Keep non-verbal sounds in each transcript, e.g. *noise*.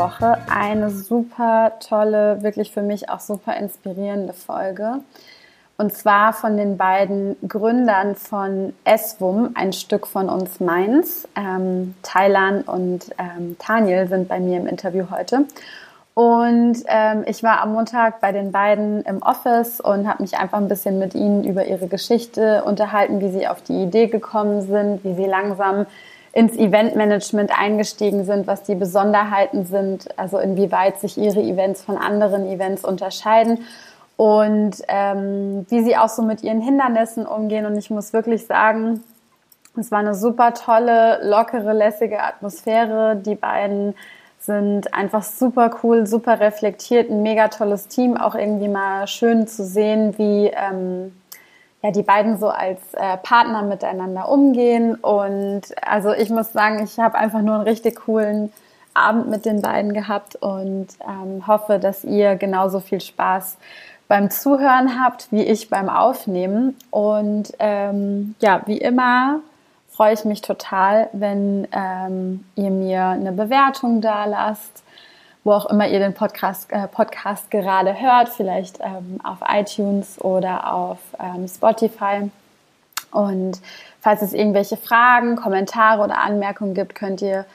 Woche eine super tolle, wirklich für mich auch super inspirierende Folge. Und zwar von den beiden Gründern von SWUM, ein Stück von uns Mainz. Ähm, Thailand und ähm, Daniel sind bei mir im Interview heute. Und ähm, ich war am Montag bei den beiden im Office und habe mich einfach ein bisschen mit ihnen über ihre Geschichte unterhalten, wie sie auf die Idee gekommen sind, wie sie langsam ins Eventmanagement eingestiegen sind, was die Besonderheiten sind, also inwieweit sich ihre Events von anderen Events unterscheiden und ähm, wie sie auch so mit ihren Hindernissen umgehen. Und ich muss wirklich sagen, es war eine super tolle, lockere, lässige Atmosphäre. Die beiden sind einfach super cool, super reflektiert, ein mega tolles Team. Auch irgendwie mal schön zu sehen, wie ähm, ja, die beiden so als äh, Partner miteinander umgehen. Und also ich muss sagen, ich habe einfach nur einen richtig coolen Abend mit den beiden gehabt und ähm, hoffe, dass ihr genauso viel Spaß beim Zuhören habt wie ich beim Aufnehmen. Und ähm, ja, wie immer freue ich mich total, wenn ähm, ihr mir eine Bewertung da lasst wo auch immer ihr den Podcast, äh, Podcast gerade hört, vielleicht ähm, auf iTunes oder auf ähm, Spotify. Und falls es irgendwelche Fragen, Kommentare oder Anmerkungen gibt, könnt ihr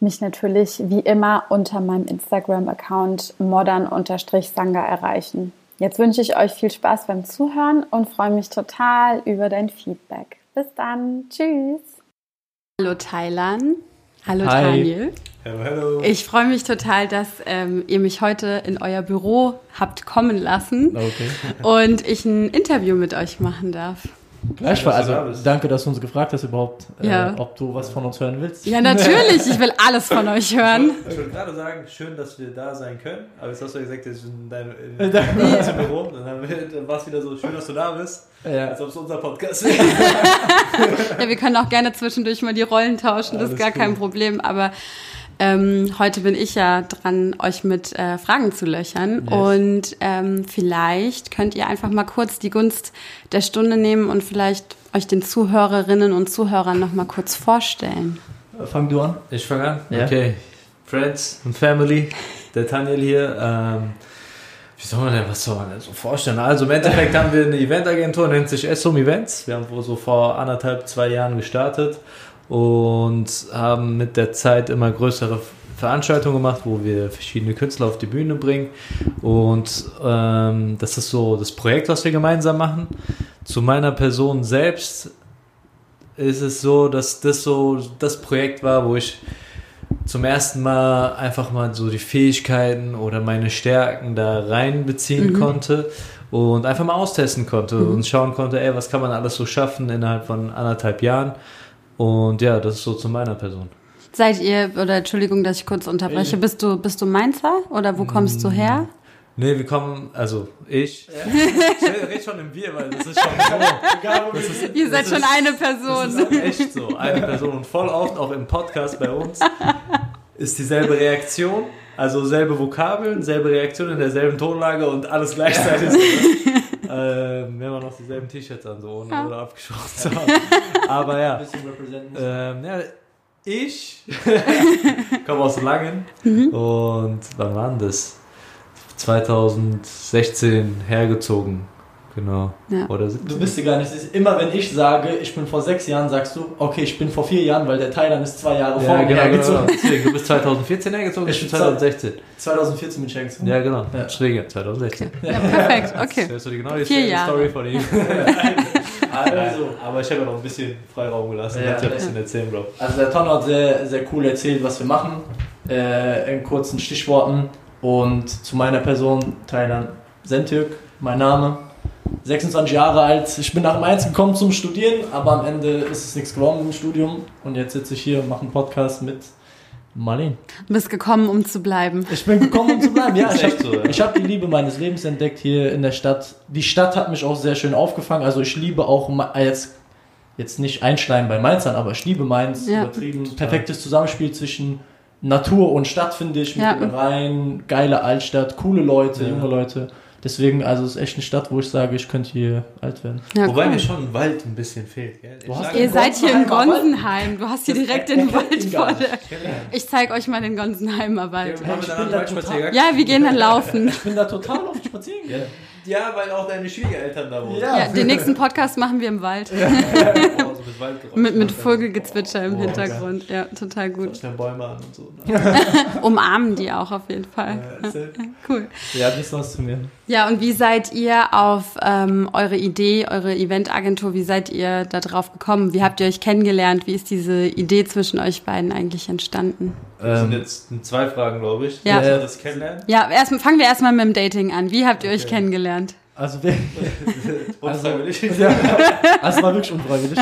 mich natürlich wie immer unter meinem Instagram-Account modern-sanga erreichen. Jetzt wünsche ich euch viel Spaß beim Zuhören und freue mich total über dein Feedback. Bis dann. Tschüss. Hallo Thailand. Hallo Hi. Daniel. Hello, hello. Ich freue mich total, dass ähm, ihr mich heute in euer Büro habt kommen lassen okay. *laughs* und ich ein Interview mit euch machen darf. Gleichfalls. Also danke, dass du uns gefragt hast überhaupt, äh, ja. ob du was von uns hören willst. Ja, natürlich. Ich will alles von euch *laughs* hören. Ich wollte gerade sagen, schön, dass wir da sein können. Aber jetzt hast du ja gesagt, dass ich in deinem in *laughs* deinem Büro. Dann, dann war es wieder so schön, dass du da bist. Ja. Als ob es unser Podcast wäre. ja, wir können auch gerne zwischendurch mal die Rollen tauschen. Das ist gar cool. kein Problem. Aber ähm, heute bin ich ja dran, euch mit äh, Fragen zu löchern. Yes. Und ähm, vielleicht könnt ihr einfach mal kurz die Gunst der Stunde nehmen und vielleicht euch den Zuhörerinnen und Zuhörern noch mal kurz vorstellen. Fang du an. Ich fange an? Ja. Okay. Friends und Family, *laughs* der Daniel hier. Ähm, wie soll man denn, was soll man denn so vorstellen? Also im Endeffekt haben wir eine Eventagentur, nennt sich Essom Events. Wir haben so vor anderthalb, zwei Jahren gestartet und haben mit der Zeit immer größere Veranstaltungen gemacht, wo wir verschiedene Künstler auf die Bühne bringen. Und ähm, das ist so das Projekt, was wir gemeinsam machen. Zu meiner Person selbst ist es so, dass das so das Projekt war, wo ich zum ersten Mal einfach mal so die Fähigkeiten oder meine Stärken da reinbeziehen mhm. konnte und einfach mal austesten konnte mhm. und schauen konnte, ey, was kann man alles so schaffen innerhalb von anderthalb Jahren. Und ja, das ist so zu meiner Person. Seid ihr, oder Entschuldigung, dass ich kurz unterbreche, bist du, bist du Mainzer oder wo kommst du her? Mm, nee, wir kommen, also ich. *laughs* Ja. Ich rede schon im Bier, weil das ist schon so. Das ist, Ihr seid schon ist, eine Person. Das ist echt so, eine Person. Und voll oft auch im Podcast bei uns ist dieselbe Reaktion, also selbe Vokabeln, selbe Reaktion in derselben Tonlage und alles gleichzeitig. *laughs* ähm, wir haben noch dieselben T-Shirts an, so ohne ja. oder abgeschossen zu haben. *laughs* Aber ja. Ähm, ja ich *laughs* komme aus Langen mhm. und wann war das? 2016 hergezogen Genau. Ja. Oder du bist ja gar nicht. Immer wenn ich sage, ich bin vor sechs Jahren, sagst du, okay, ich bin vor vier Jahren, weil der Thailand ist zwei Jahre ja, vor mir genau, hergezogen. Genau. Deswegen, du bist 2014 hergezogen, ich bin 2016. 2014 bin ich hergezogen. Ja, genau. Ja. Schräger, 2016. Okay. Ja, perfekt, okay. Das hörst du die genau die vier Story von ihm. *laughs* also, aber ich habe ja noch ein bisschen Freiraum gelassen. Ja, ein bisschen erzählen, Bro. Also der Ton hat sehr, sehr cool erzählt, was wir machen. Äh, in kurzen Stichworten. Und zu meiner Person, Thailand Sentürk, mein Name. 26 Jahre alt. Ich bin nach Mainz gekommen zum Studieren, aber am Ende ist es nichts geworden im Studium. Und jetzt sitze ich hier und mache einen Podcast mit Marlene. Du bist gekommen, um zu bleiben. Ich bin gekommen, um zu bleiben, ja. *laughs* Ich habe so, ja. hab die Liebe meines Lebens entdeckt hier in der Stadt. Die Stadt hat mich auch sehr schön aufgefangen. Also ich liebe auch jetzt, jetzt nicht Einschneiden bei Mainzern, aber ich liebe Mainz. Ja. Übertrieben. Perfektes Zusammenspiel zwischen Natur und Stadt, finde ich. Mit ja. Rhein, geile Altstadt, coole Leute, junge Leute. Deswegen, also es ist echt eine Stadt, wo ich sage, ich könnte hier alt werden. Ja, Wobei cool. mir schon ein Wald ein bisschen fehlt. Gell? Sage, Ihr seid hier in? Gonsenheim. Du hast hier direkt den Wald vor dir. Ja. Ich zeige euch mal den Gonsenheimer Wald. Haben wir Ich bin da Waldspaziergang? Ja, wir gehen dann *laughs* laufen. Ich bin da total oft spazieren. Ja. ja, weil auch deine Schwiegereltern da wohnen. Ja. Ja, den nächsten Podcast machen wir im Wald. Oh, *laughs* mit. Mit, mit Vogelgezwitscher im Oh, Hintergrund. Ja, total gut. Den Bäume an und so. *laughs* Umarmen die auch auf jeden Fall. Cool. Ja, das war's zu mir. Ja, und wie seid ihr auf ähm, eure Idee, eure Eventagentur, wie seid ihr da drauf gekommen? Wie habt ihr euch kennengelernt? Wie ist diese Idee zwischen euch beiden eigentlich entstanden? Das sind Ähm, jetzt zwei Fragen, glaube ich. Ja. Das kennenlernen. Ja, erst, fangen wir erstmal mit dem Dating an. Wie habt ihr euch Okay. kennengelernt? Also, wir, *laughs* Unfreiwillig. *laughs* ja, also war wirklich unfreiwillig,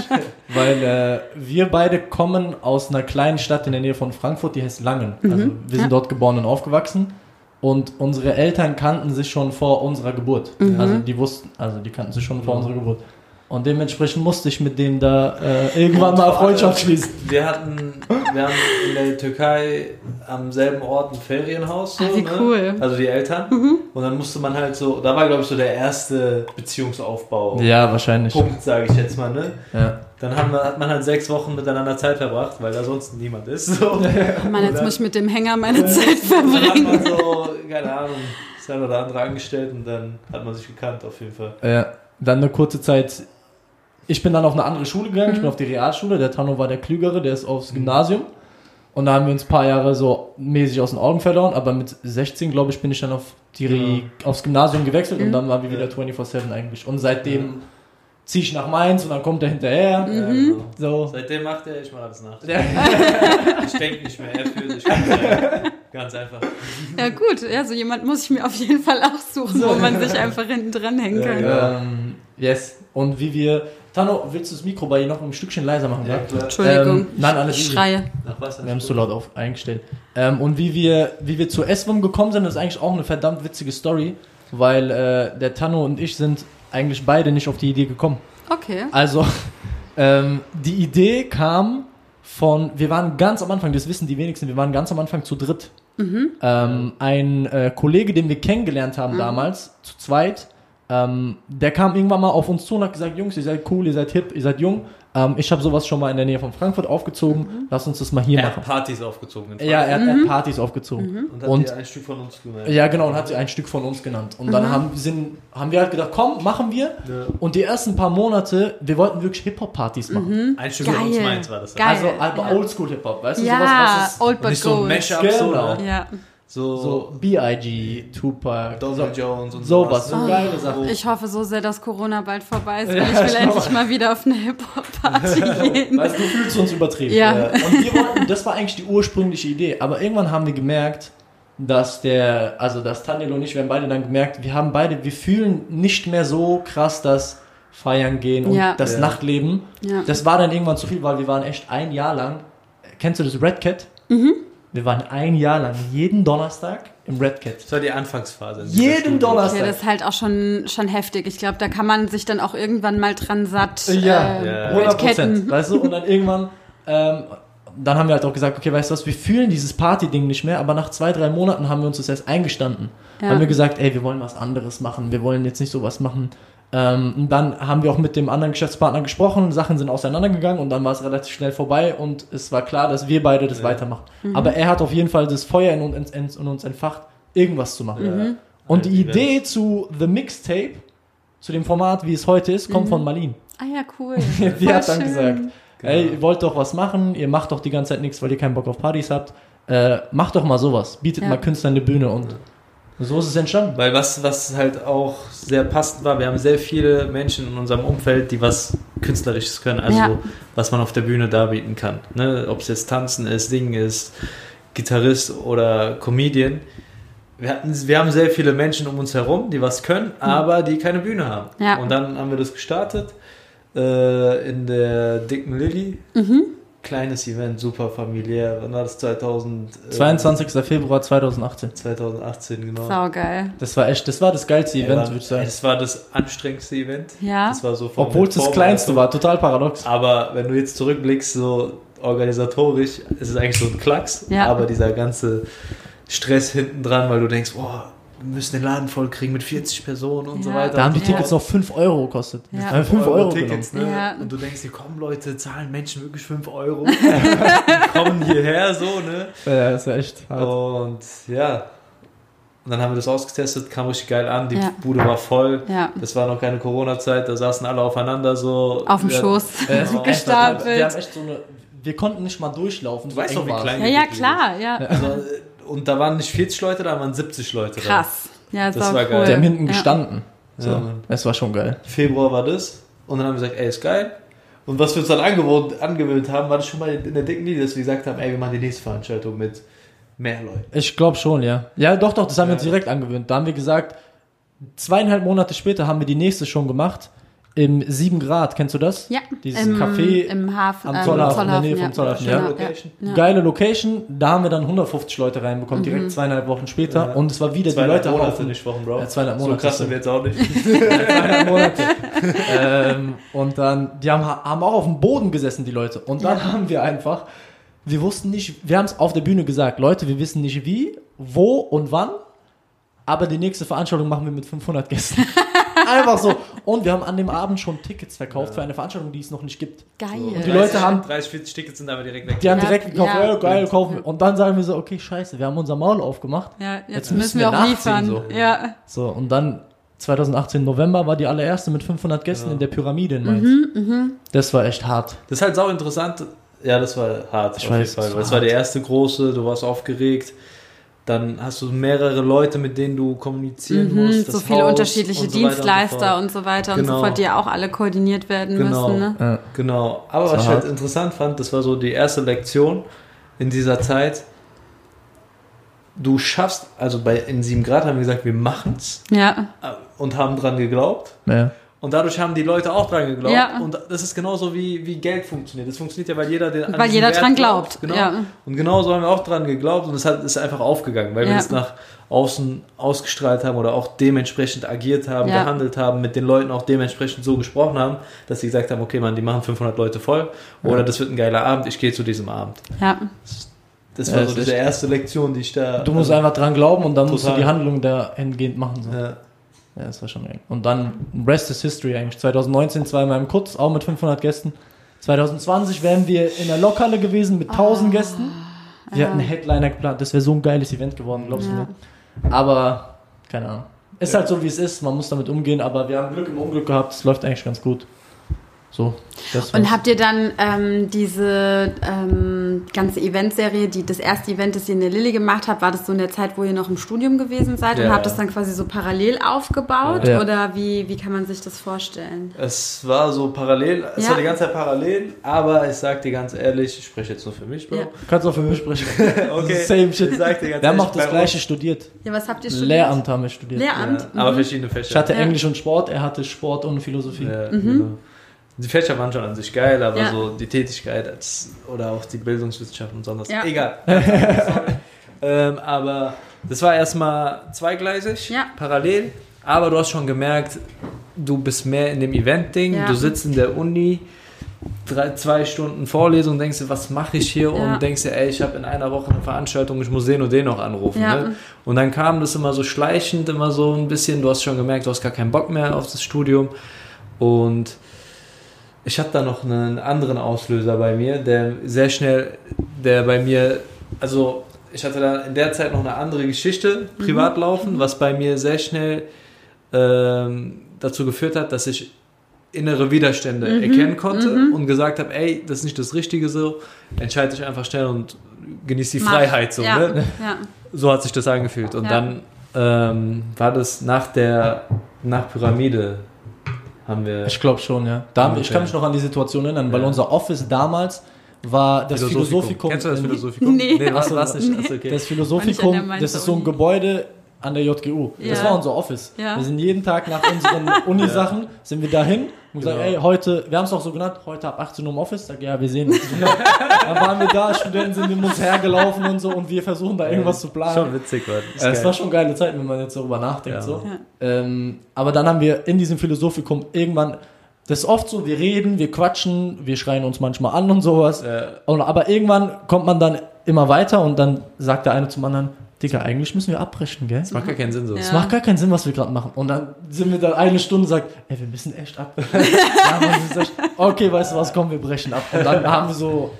weil äh, wir beide kommen aus einer kleinen Stadt in der Nähe von Frankfurt, die heißt Langen. Also wir sind ja. dort geboren und aufgewachsen und unsere Eltern kannten sich schon vor unserer Geburt. Also die wussten, also die kannten sich schon vor Mhm. unserer Geburt. Und dementsprechend musste ich mit denen da äh, irgendwann mal Freundschaft schließen. Wir hatten, wir haben in der Türkei am selben Ort ein Ferienhaus. So, Ah, wie ne? cool. Also die Eltern. Und dann musste man halt so, da war glaube ich so der erste Beziehungsaufbau. Ja, wahrscheinlich. Punkt, sage ich jetzt mal, ne? Ja. Dann haben wir, hat man halt sechs Wochen miteinander Zeit verbracht, weil da sonst niemand ist. So. *laughs* Oh Mann, jetzt muss ich mit dem Hänger meine Zeit Dann hat verbringen. man so, keine Ahnung, das eine oder andere angestellt und dann hat man sich gekannt auf jeden Fall. Ja, dann eine kurze Zeit. Ich bin dann auf eine andere Schule gegangen, ich bin auf die Realschule. Der Tano war der Klügere, der ist aufs Gymnasium. Und da haben wir uns ein paar Jahre so mäßig aus den Augen verloren. Aber mit 16, glaube ich, bin ich dann auf die, aufs Gymnasium gewechselt und dann waren wir wieder 24-7 eigentlich. Und seitdem ziehe ich nach Mainz und dann kommt er hinterher. Ja, genau. So. Seitdem macht er, ich mache alles nach. Ja. *laughs* Ich denke nicht mehr, er fühlt sich. *laughs* Ganz einfach. Ja gut, ja, so jemand muss ich mir auf jeden Fall auch suchen, wo man sich einfach hinten dran hängen Ja, kann. ja. Ähm, yes. Und wie wir. Tano, willst du das Mikro bei dir noch ein Stückchen leiser machen? Ja. Entschuldigung, Ähm, nein, alles ich schreie. Nach was? Wir haben es so laut auf eingestellt. Ähm, und wie wir, wie wir zu SWM gekommen sind, ist eigentlich auch eine verdammt witzige Story, weil äh, der Tano und ich sind eigentlich beide nicht auf die Idee gekommen. Okay. Also, *laughs* ähm, die Idee kam von, wir waren ganz am Anfang, das wissen die wenigsten, wir waren ganz am Anfang zu dritt. Ähm, ein äh, Kollege, den wir kennengelernt haben damals, zu zweit, ähm, der kam irgendwann mal auf uns zu und hat gesagt, Jungs, ihr seid cool, ihr seid hip, ihr seid jung. Ähm, ich habe sowas schon mal in der Nähe von Frankfurt aufgezogen, lasst uns das mal hier Er machen. hat Partys aufgezogen. in Ja, er hat, er hat Partys aufgezogen. Und hat Und- dir ein Stück von uns gemerkt. Ja, genau, und hat sie ein Stück von uns genannt. Und dann haben, sind, haben wir halt gedacht, komm, machen wir. Ja. Und die ersten paar Monate, wir wollten wirklich Hip-Hop-Partys machen. Ein Stück von uns Geil. meins war das. Geil. Also aber ja. Oldschool-Hip-Hop, weißt du, Ja, sowas, was ist Old But nicht so ein Gold. Mashup, so, Genau. ne? Ja. So, so B.I.G., Tupac, so, Jones und sowas, so geile Sachen. Ich hoffe so sehr, dass Corona bald vorbei ist, *laughs* weil Ja, ich will ich endlich mal wieder auf eine Hip-Hop-Party *laughs* gehen. Weißt du, du fühlst uns übertrieben. Ja. Und wir wollten, das war eigentlich die ursprüngliche Idee. Aber irgendwann haben wir gemerkt, dass der, also dass Daniel und ich, wir haben beide dann gemerkt, wir haben beide, wir fühlen nicht mehr so krass das Feiern gehen und Ja. das Ja. Nachtleben. Ja. Das war dann irgendwann zu viel, weil wir waren echt ein Jahr lang. Kennst du das Red Cat? Wir waren ein Jahr lang jeden Donnerstag im Red Cat. Das war die Anfangsphase. Jeden. Donnerstag. Okay, das ist halt auch schon, schon heftig. Ich glaube, da kann man sich dann auch irgendwann mal dran satt. Ja, äh, Ja. 100 Prozent. Ketten. Weißt du, und dann irgendwann, ähm, dann haben wir halt auch gesagt, okay, weißt du was, wir fühlen dieses Party-Ding nicht mehr, aber nach zwei, drei Monaten haben wir uns das erst eingestanden. Ja. Haben wir gesagt, ey, wir wollen was anderes machen, wir wollen jetzt nicht sowas machen. Ähm, und dann haben wir auch mit dem anderen Geschäftspartner gesprochen, Sachen sind auseinandergegangen und dann war es relativ schnell vorbei und es war klar, dass wir beide das Ja. weitermachen. Mhm. Aber er hat auf jeden Fall das Feuer in uns, in, in uns entfacht, irgendwas zu machen. Ja. Und die Ja, Idee zu The Mixtape, zu dem Format, wie es heute ist, kommt von Marlene. Ah ja, cool. *laughs* Die Voll hat dann schön. gesagt, Genau. ey, ihr wollt doch was machen, ihr macht doch die ganze Zeit nichts, weil ihr keinen Bock auf Partys habt. Äh, macht doch mal sowas, bietet Ja. mal Künstlern eine Bühne und so ist es entstanden. Weil was, was halt auch sehr passend war, wir haben sehr viele Menschen in unserem Umfeld, die was Künstlerisches können, also Ja. was man auf der Bühne darbieten kann. Ne? Ob es jetzt Tanzen ist, Singen ist, Gitarrist oder Comedian. Wir, hatten, wir haben sehr viele Menschen um uns herum, die was können, aber die keine Bühne haben. Ja. Und dann haben wir das gestartet äh, in der Dicken Lilly. Kleines Event, super familiär. Wann war das? 2000, äh, 22. Februar 2018. 2018, genau. Saugeil. Das war echt, das war das geilste Ja, Event, war- würde ich sagen. Es war das anstrengendste Event. Ja. Das war so Obwohl es das kleinste war, total paradox. Aber wenn du jetzt zurückblickst, so organisatorisch, ist es eigentlich so ein Klacks. Ja. Aber dieser ganze Stress hinten dran, weil du denkst, boah, müssen den Laden voll kriegen mit 40 Personen und so Ja. weiter. Da haben die Ja. Tickets noch 5 Euro gekostet. Ja. Da haben wir 5 Euro, Tickets, genommen. ne? Ja. Und du denkst dir, komm Leute, zahlen Menschen wirklich 5 Euro? *laughs* kommen hierher so, ne? Ja, das ist ja echt hart. Und ja. Und dann haben wir das ausgetestet, kam richtig geil an, die Ja. Bude war voll. Ja. Das war noch keine Corona-Zeit, da saßen alle aufeinander so. Auf dem Schoß. Äh, *laughs* echt- gestapelt. Wir haben echt so eine. Wir konnten nicht mal durchlaufen. Du weißt doch, wie klein Ja, ja, klar, ja. Also, äh, und da waren nicht 40 Leute, da waren 70 Leute da. Krass. Ja, Das sau war cool. geil. Die haben hinten ja. gestanden. So. Ja, es war schon geil. Februar war das. Und dann haben wir gesagt, ey, ist geil. Und was wir uns dann angewohnt, angewöhnt haben, war das schon mal in der dicken Linie, dass wir gesagt haben, ey, wir machen die nächste Veranstaltung mit mehr Leuten. Ich glaube schon, ja. Ja, doch, doch, das haben wir Ja. uns direkt angewöhnt. Da haben wir gesagt, zweieinhalb Monate später haben wir die nächste schon gemacht. Im 7 Grad, kennst du das? Ja, Dieses im, Café im Hafen, am ähm, Zollhafen, in der Nähe ja. vom Zollhafen, Genau, ja. Location. Ja. Geile Location, da haben wir dann 150 Leute reinbekommen, direkt zweieinhalb Wochen später. Ja. Und es war wieder die Zweieinhalb Leute Monate, haufen. nicht Wochen, Bro. Ja, zweieinhalb So Monate. krass sind wir jetzt auch nicht. *laughs* zweieinhalb Monate. ähm, und dann, die haben, haben auch auf dem Boden gesessen, die Leute. Und dann haben wir einfach, wir wussten nicht, wir haben es auf der Bühne gesagt, Leute, wir wissen nicht wie, wo und wann, aber die nächste Veranstaltung machen wir mit 500 Gästen. *laughs* einfach so. Und wir haben an dem Abend schon Tickets verkauft für eine Veranstaltung, die es noch nicht gibt. Geil. die Leute haben- 30, 40 Tickets sind aber direkt weg. Die haben Ja, direkt gekauft, ja. ja, geil, kaufen wir. Und dann sagen wir so, okay, scheiße, wir haben unser Maul aufgemacht. Ja, jetzt, Jetzt müssen müssen wir wir auch nachziehen, liefern. so. Ja. So, und dann 2018 November war die allererste mit 500 Gästen in der Pyramide in Mainz. Mhm, Das war echt hart. Das ist halt sau interessant. Ja, das war hart. Ich auf weiß, jeden Fall. das war Das war der erste große, du warst aufgeregt. Dann hast du mehrere Leute, mit denen du kommunizieren Mhm, musst. so das viele Haus unterschiedliche und so weiter Dienstleister und und so weiter und Genau. so fort, die ja auch alle koordiniert werden Genau. müssen. Ne? Ja. so. Genau. Aber Das was ich halt interessant fand, das war so die erste Lektion in dieser Zeit. Du schaffst, also bei in 7 Grad haben wir gesagt, wir machen's Ja, und haben dran geglaubt. Ja. Und dadurch haben die Leute auch dran geglaubt. Ja. Und das ist genauso wie, wie Geld funktioniert. Das funktioniert ja, weil jeder den weil jeder Wert dran glaubt. Genau. Ja. Und genauso haben wir auch dran geglaubt und es hat, ist einfach aufgegangen, weil wir Ja. es nach außen ausgestrahlt haben oder auch dementsprechend agiert haben, Ja. gehandelt haben, mit den Leuten auch dementsprechend so gesprochen haben, dass sie gesagt haben, okay, man, die machen 500 Leute voll oder das wird ein geiler Abend, ich gehe zu diesem Abend. ja. Das war so diese echt- erste Lektion, die ich da... Du musst also, einfach dran glauben und dann musst du Total. die Handlung dahingehend machen. So. Ja. Ja, das war schon eng. Und dann Rest is History eigentlich. 2019 zweimal im Kutz, auch mit 500 Gästen. 2020 wären wir in der Lokhalle gewesen mit 1000 Gästen. Wir hatten einen Headliner geplant. Das wäre so ein geiles Event geworden, glaubst Ja. du mir? Aber, keine Ahnung. Ist halt so, wie es ist. Man muss damit umgehen. Aber wir haben Glück im Unglück gehabt. Es läuft eigentlich ganz gut. So. Das Und habt ihr dann ähm, diese ähm, ganze Eventserie, die das erste Event, das ihr in der Lilly gemacht habt, war das so in der Zeit, wo ihr noch im Studium gewesen seid und Ja. habt das dann quasi so parallel aufgebaut? Ja. Oder wie, wie kann man sich das vorstellen? es war so parallel, es Ja. war die ganze Zeit parallel, aber ich sag dir ganz ehrlich, ich spreche jetzt nur für mich, Bro. Ja. Kannst auch für mich sprechen. *laughs* Okay. Same shit. Ich sag dir ganz Der ehrlich, macht das gleiche studiert. Ja, was habt ihr studiert? Lehramt haben wir studiert. Lehramt? Ja, aber Mhm. verschiedene Fächer. Ich hatte Ja. Englisch und Sport, er hatte Sport und Philosophie. Ja, genau. Die Fächer waren schon an sich geil, aber Ja. so die Tätigkeit als, oder auch die Bildungswissenschaften und sonst. Ja. Egal. *laughs* Ähm, aber das war erstmal zweigleisig, Ja. parallel. Aber du hast schon gemerkt, du bist mehr in dem Event-Ding. Ja. Du sitzt in der Uni, drei, zwei Stunden Vorlesung, denkst du, was mache ich hier? Ja. Und denkst dir, ey, ich habe in einer Woche eine Veranstaltung, ich muss den und den noch anrufen. Ja. Ne? Und dann kam das immer so schleichend, immer so ein bisschen. Du hast schon gemerkt, du hast gar keinen Bock mehr auf das Studium. Und ich hatte da noch einen anderen Auslöser bei mir, der sehr schnell, der bei mir, also ich hatte da in der Zeit noch eine andere Geschichte privat laufen, was bei mir sehr schnell ähm, dazu geführt hat, dass ich innere Widerstände erkennen konnte und gesagt habe, ey, das ist nicht das Richtige so, entscheide dich einfach schnell und genieß die Mach. Freiheit so. ja. Ne? Ja. So hat sich das angefühlt. Und Ja. dann ähm, war das nach der nach Pyramide haben wir Ich glaube schon, ja. Da, ich kann mich noch an die Situation erinnern, weil Ja. unser Office damals war das Philosophikum. Kennst du das Philosophikum? Nee. nee was Achso, war's nicht? nee. Okay. Das War Philosophikum, das ist so ein. Gebäude an der JGU. Das Ja. war unser Office. Ja. Wir sind jeden Tag nach unseren *laughs* Unisachen, sind wir dahin und gesagt, Genau. ey, heute, wir haben es auch so genannt, heute ab 18 Uhr im Office. Sag, ja, wir sehen uns. *laughs* Dann waren wir da, Studenten sind um uns hergelaufen und so und wir versuchen da irgendwas zu planen. Schon witzig. Äh, Es Geil. war schon geile Zeit, wenn man jetzt darüber nachdenkt. Ja. So. Ja. Ähm, aber dann haben wir in diesem Philosophikum irgendwann, das ist oft so, wir reden, wir quatschen, wir schreien uns manchmal an und sowas. Ja. Und, aber irgendwann kommt man dann immer weiter und dann sagt der eine zum anderen, Digga, eigentlich müssen wir abbrechen, gell? Das macht gar keinen Sinn so. Ja. Es macht gar keinen Sinn, was wir gerade machen. Und dann sind wir da eine Stunde und sagt, ey, wir müssen echt ab. *laughs* ja, Mann, echt, okay, weißt du was, komm, wir brechen ab. Und dann haben wir so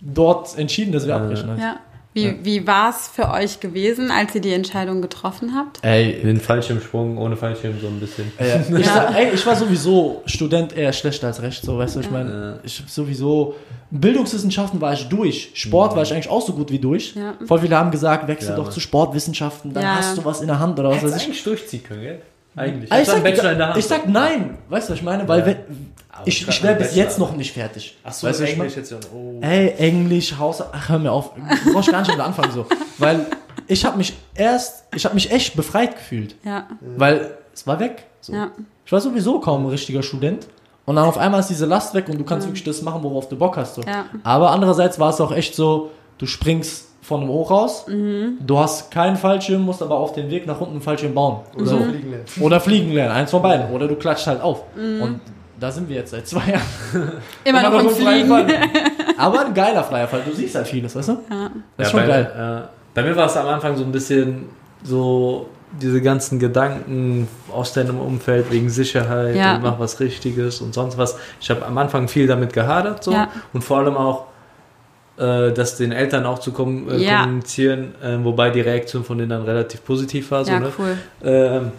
dort entschieden, dass wir abbrechen. Halt. Ja. Wie, wie war es für euch gewesen, als ihr die Entscheidung getroffen habt? Ey, Den Fallschirmsprung ohne Fallschirm so ein bisschen. äh, ich, Ja. sag, ey, ich war sowieso Student eher schlechter als recht, so, weißt du, ich meine, Ja. ich hab sowieso, Bildungswissenschaften war ich durch, Sport war ich eigentlich auch so gut wie durch. Ja. Voll viele haben gesagt, wechsel Ja, doch zu Sportwissenschaften, dann Ja. hast du was in der Hand oder was Hättest weiß ich. eigentlich durchziehen können, gell? Eigentlich. Ich, einen sag, Bachelor in der Hand. ich sag nein, weißt du, was ich meine? Weil Ja. wenn, ich, ich wäre bis jetzt noch nicht fertig. Achso, weißt was ich Englisch jetzt ja. Oh. Ey, Englisch, Haus, ach hör mir auf, du brauchst gar nicht wieder anfangen so. Weil ich habe mich erst, ich habe mich echt befreit gefühlt. Ja. Weil es war weg. So. Ja. Ich war sowieso kaum ein richtiger Student. Und dann auf einmal ist diese Last weg und du kannst wirklich das machen, worauf du Bock hast. So. Ja. Aber andererseits war es auch echt so, du springst von einem Hochhaus, Mhm. du hast keinen Fallschirm, musst aber auf den Weg nach unten einen Fallschirm bauen. Oder So. fliegen lernen. Oder fliegen lernen, eins von beiden. Oder du klatscht halt auf. Mhm. Und da sind wir jetzt seit zwei Jahren. *laughs* Immer noch im Fliegen. Fall. *laughs* Aber ein geiler freie Fall. Du siehst halt vieles, weißt du? Ja. Das ist Ja, schon bei, geil. Ja. Bei mir war es am Anfang so ein bisschen so diese ganzen Gedanken aus deinem Umfeld wegen Sicherheit Ja. und mach was Richtiges und sonst was. Ich habe am Anfang viel damit gehadert so Ja. und vor allem auch äh, das den Eltern auch zu kom äh, Ja. kommunizieren, äh, wobei die Reaktion von denen dann relativ positiv war. So, Ja, ne? cool. ähm,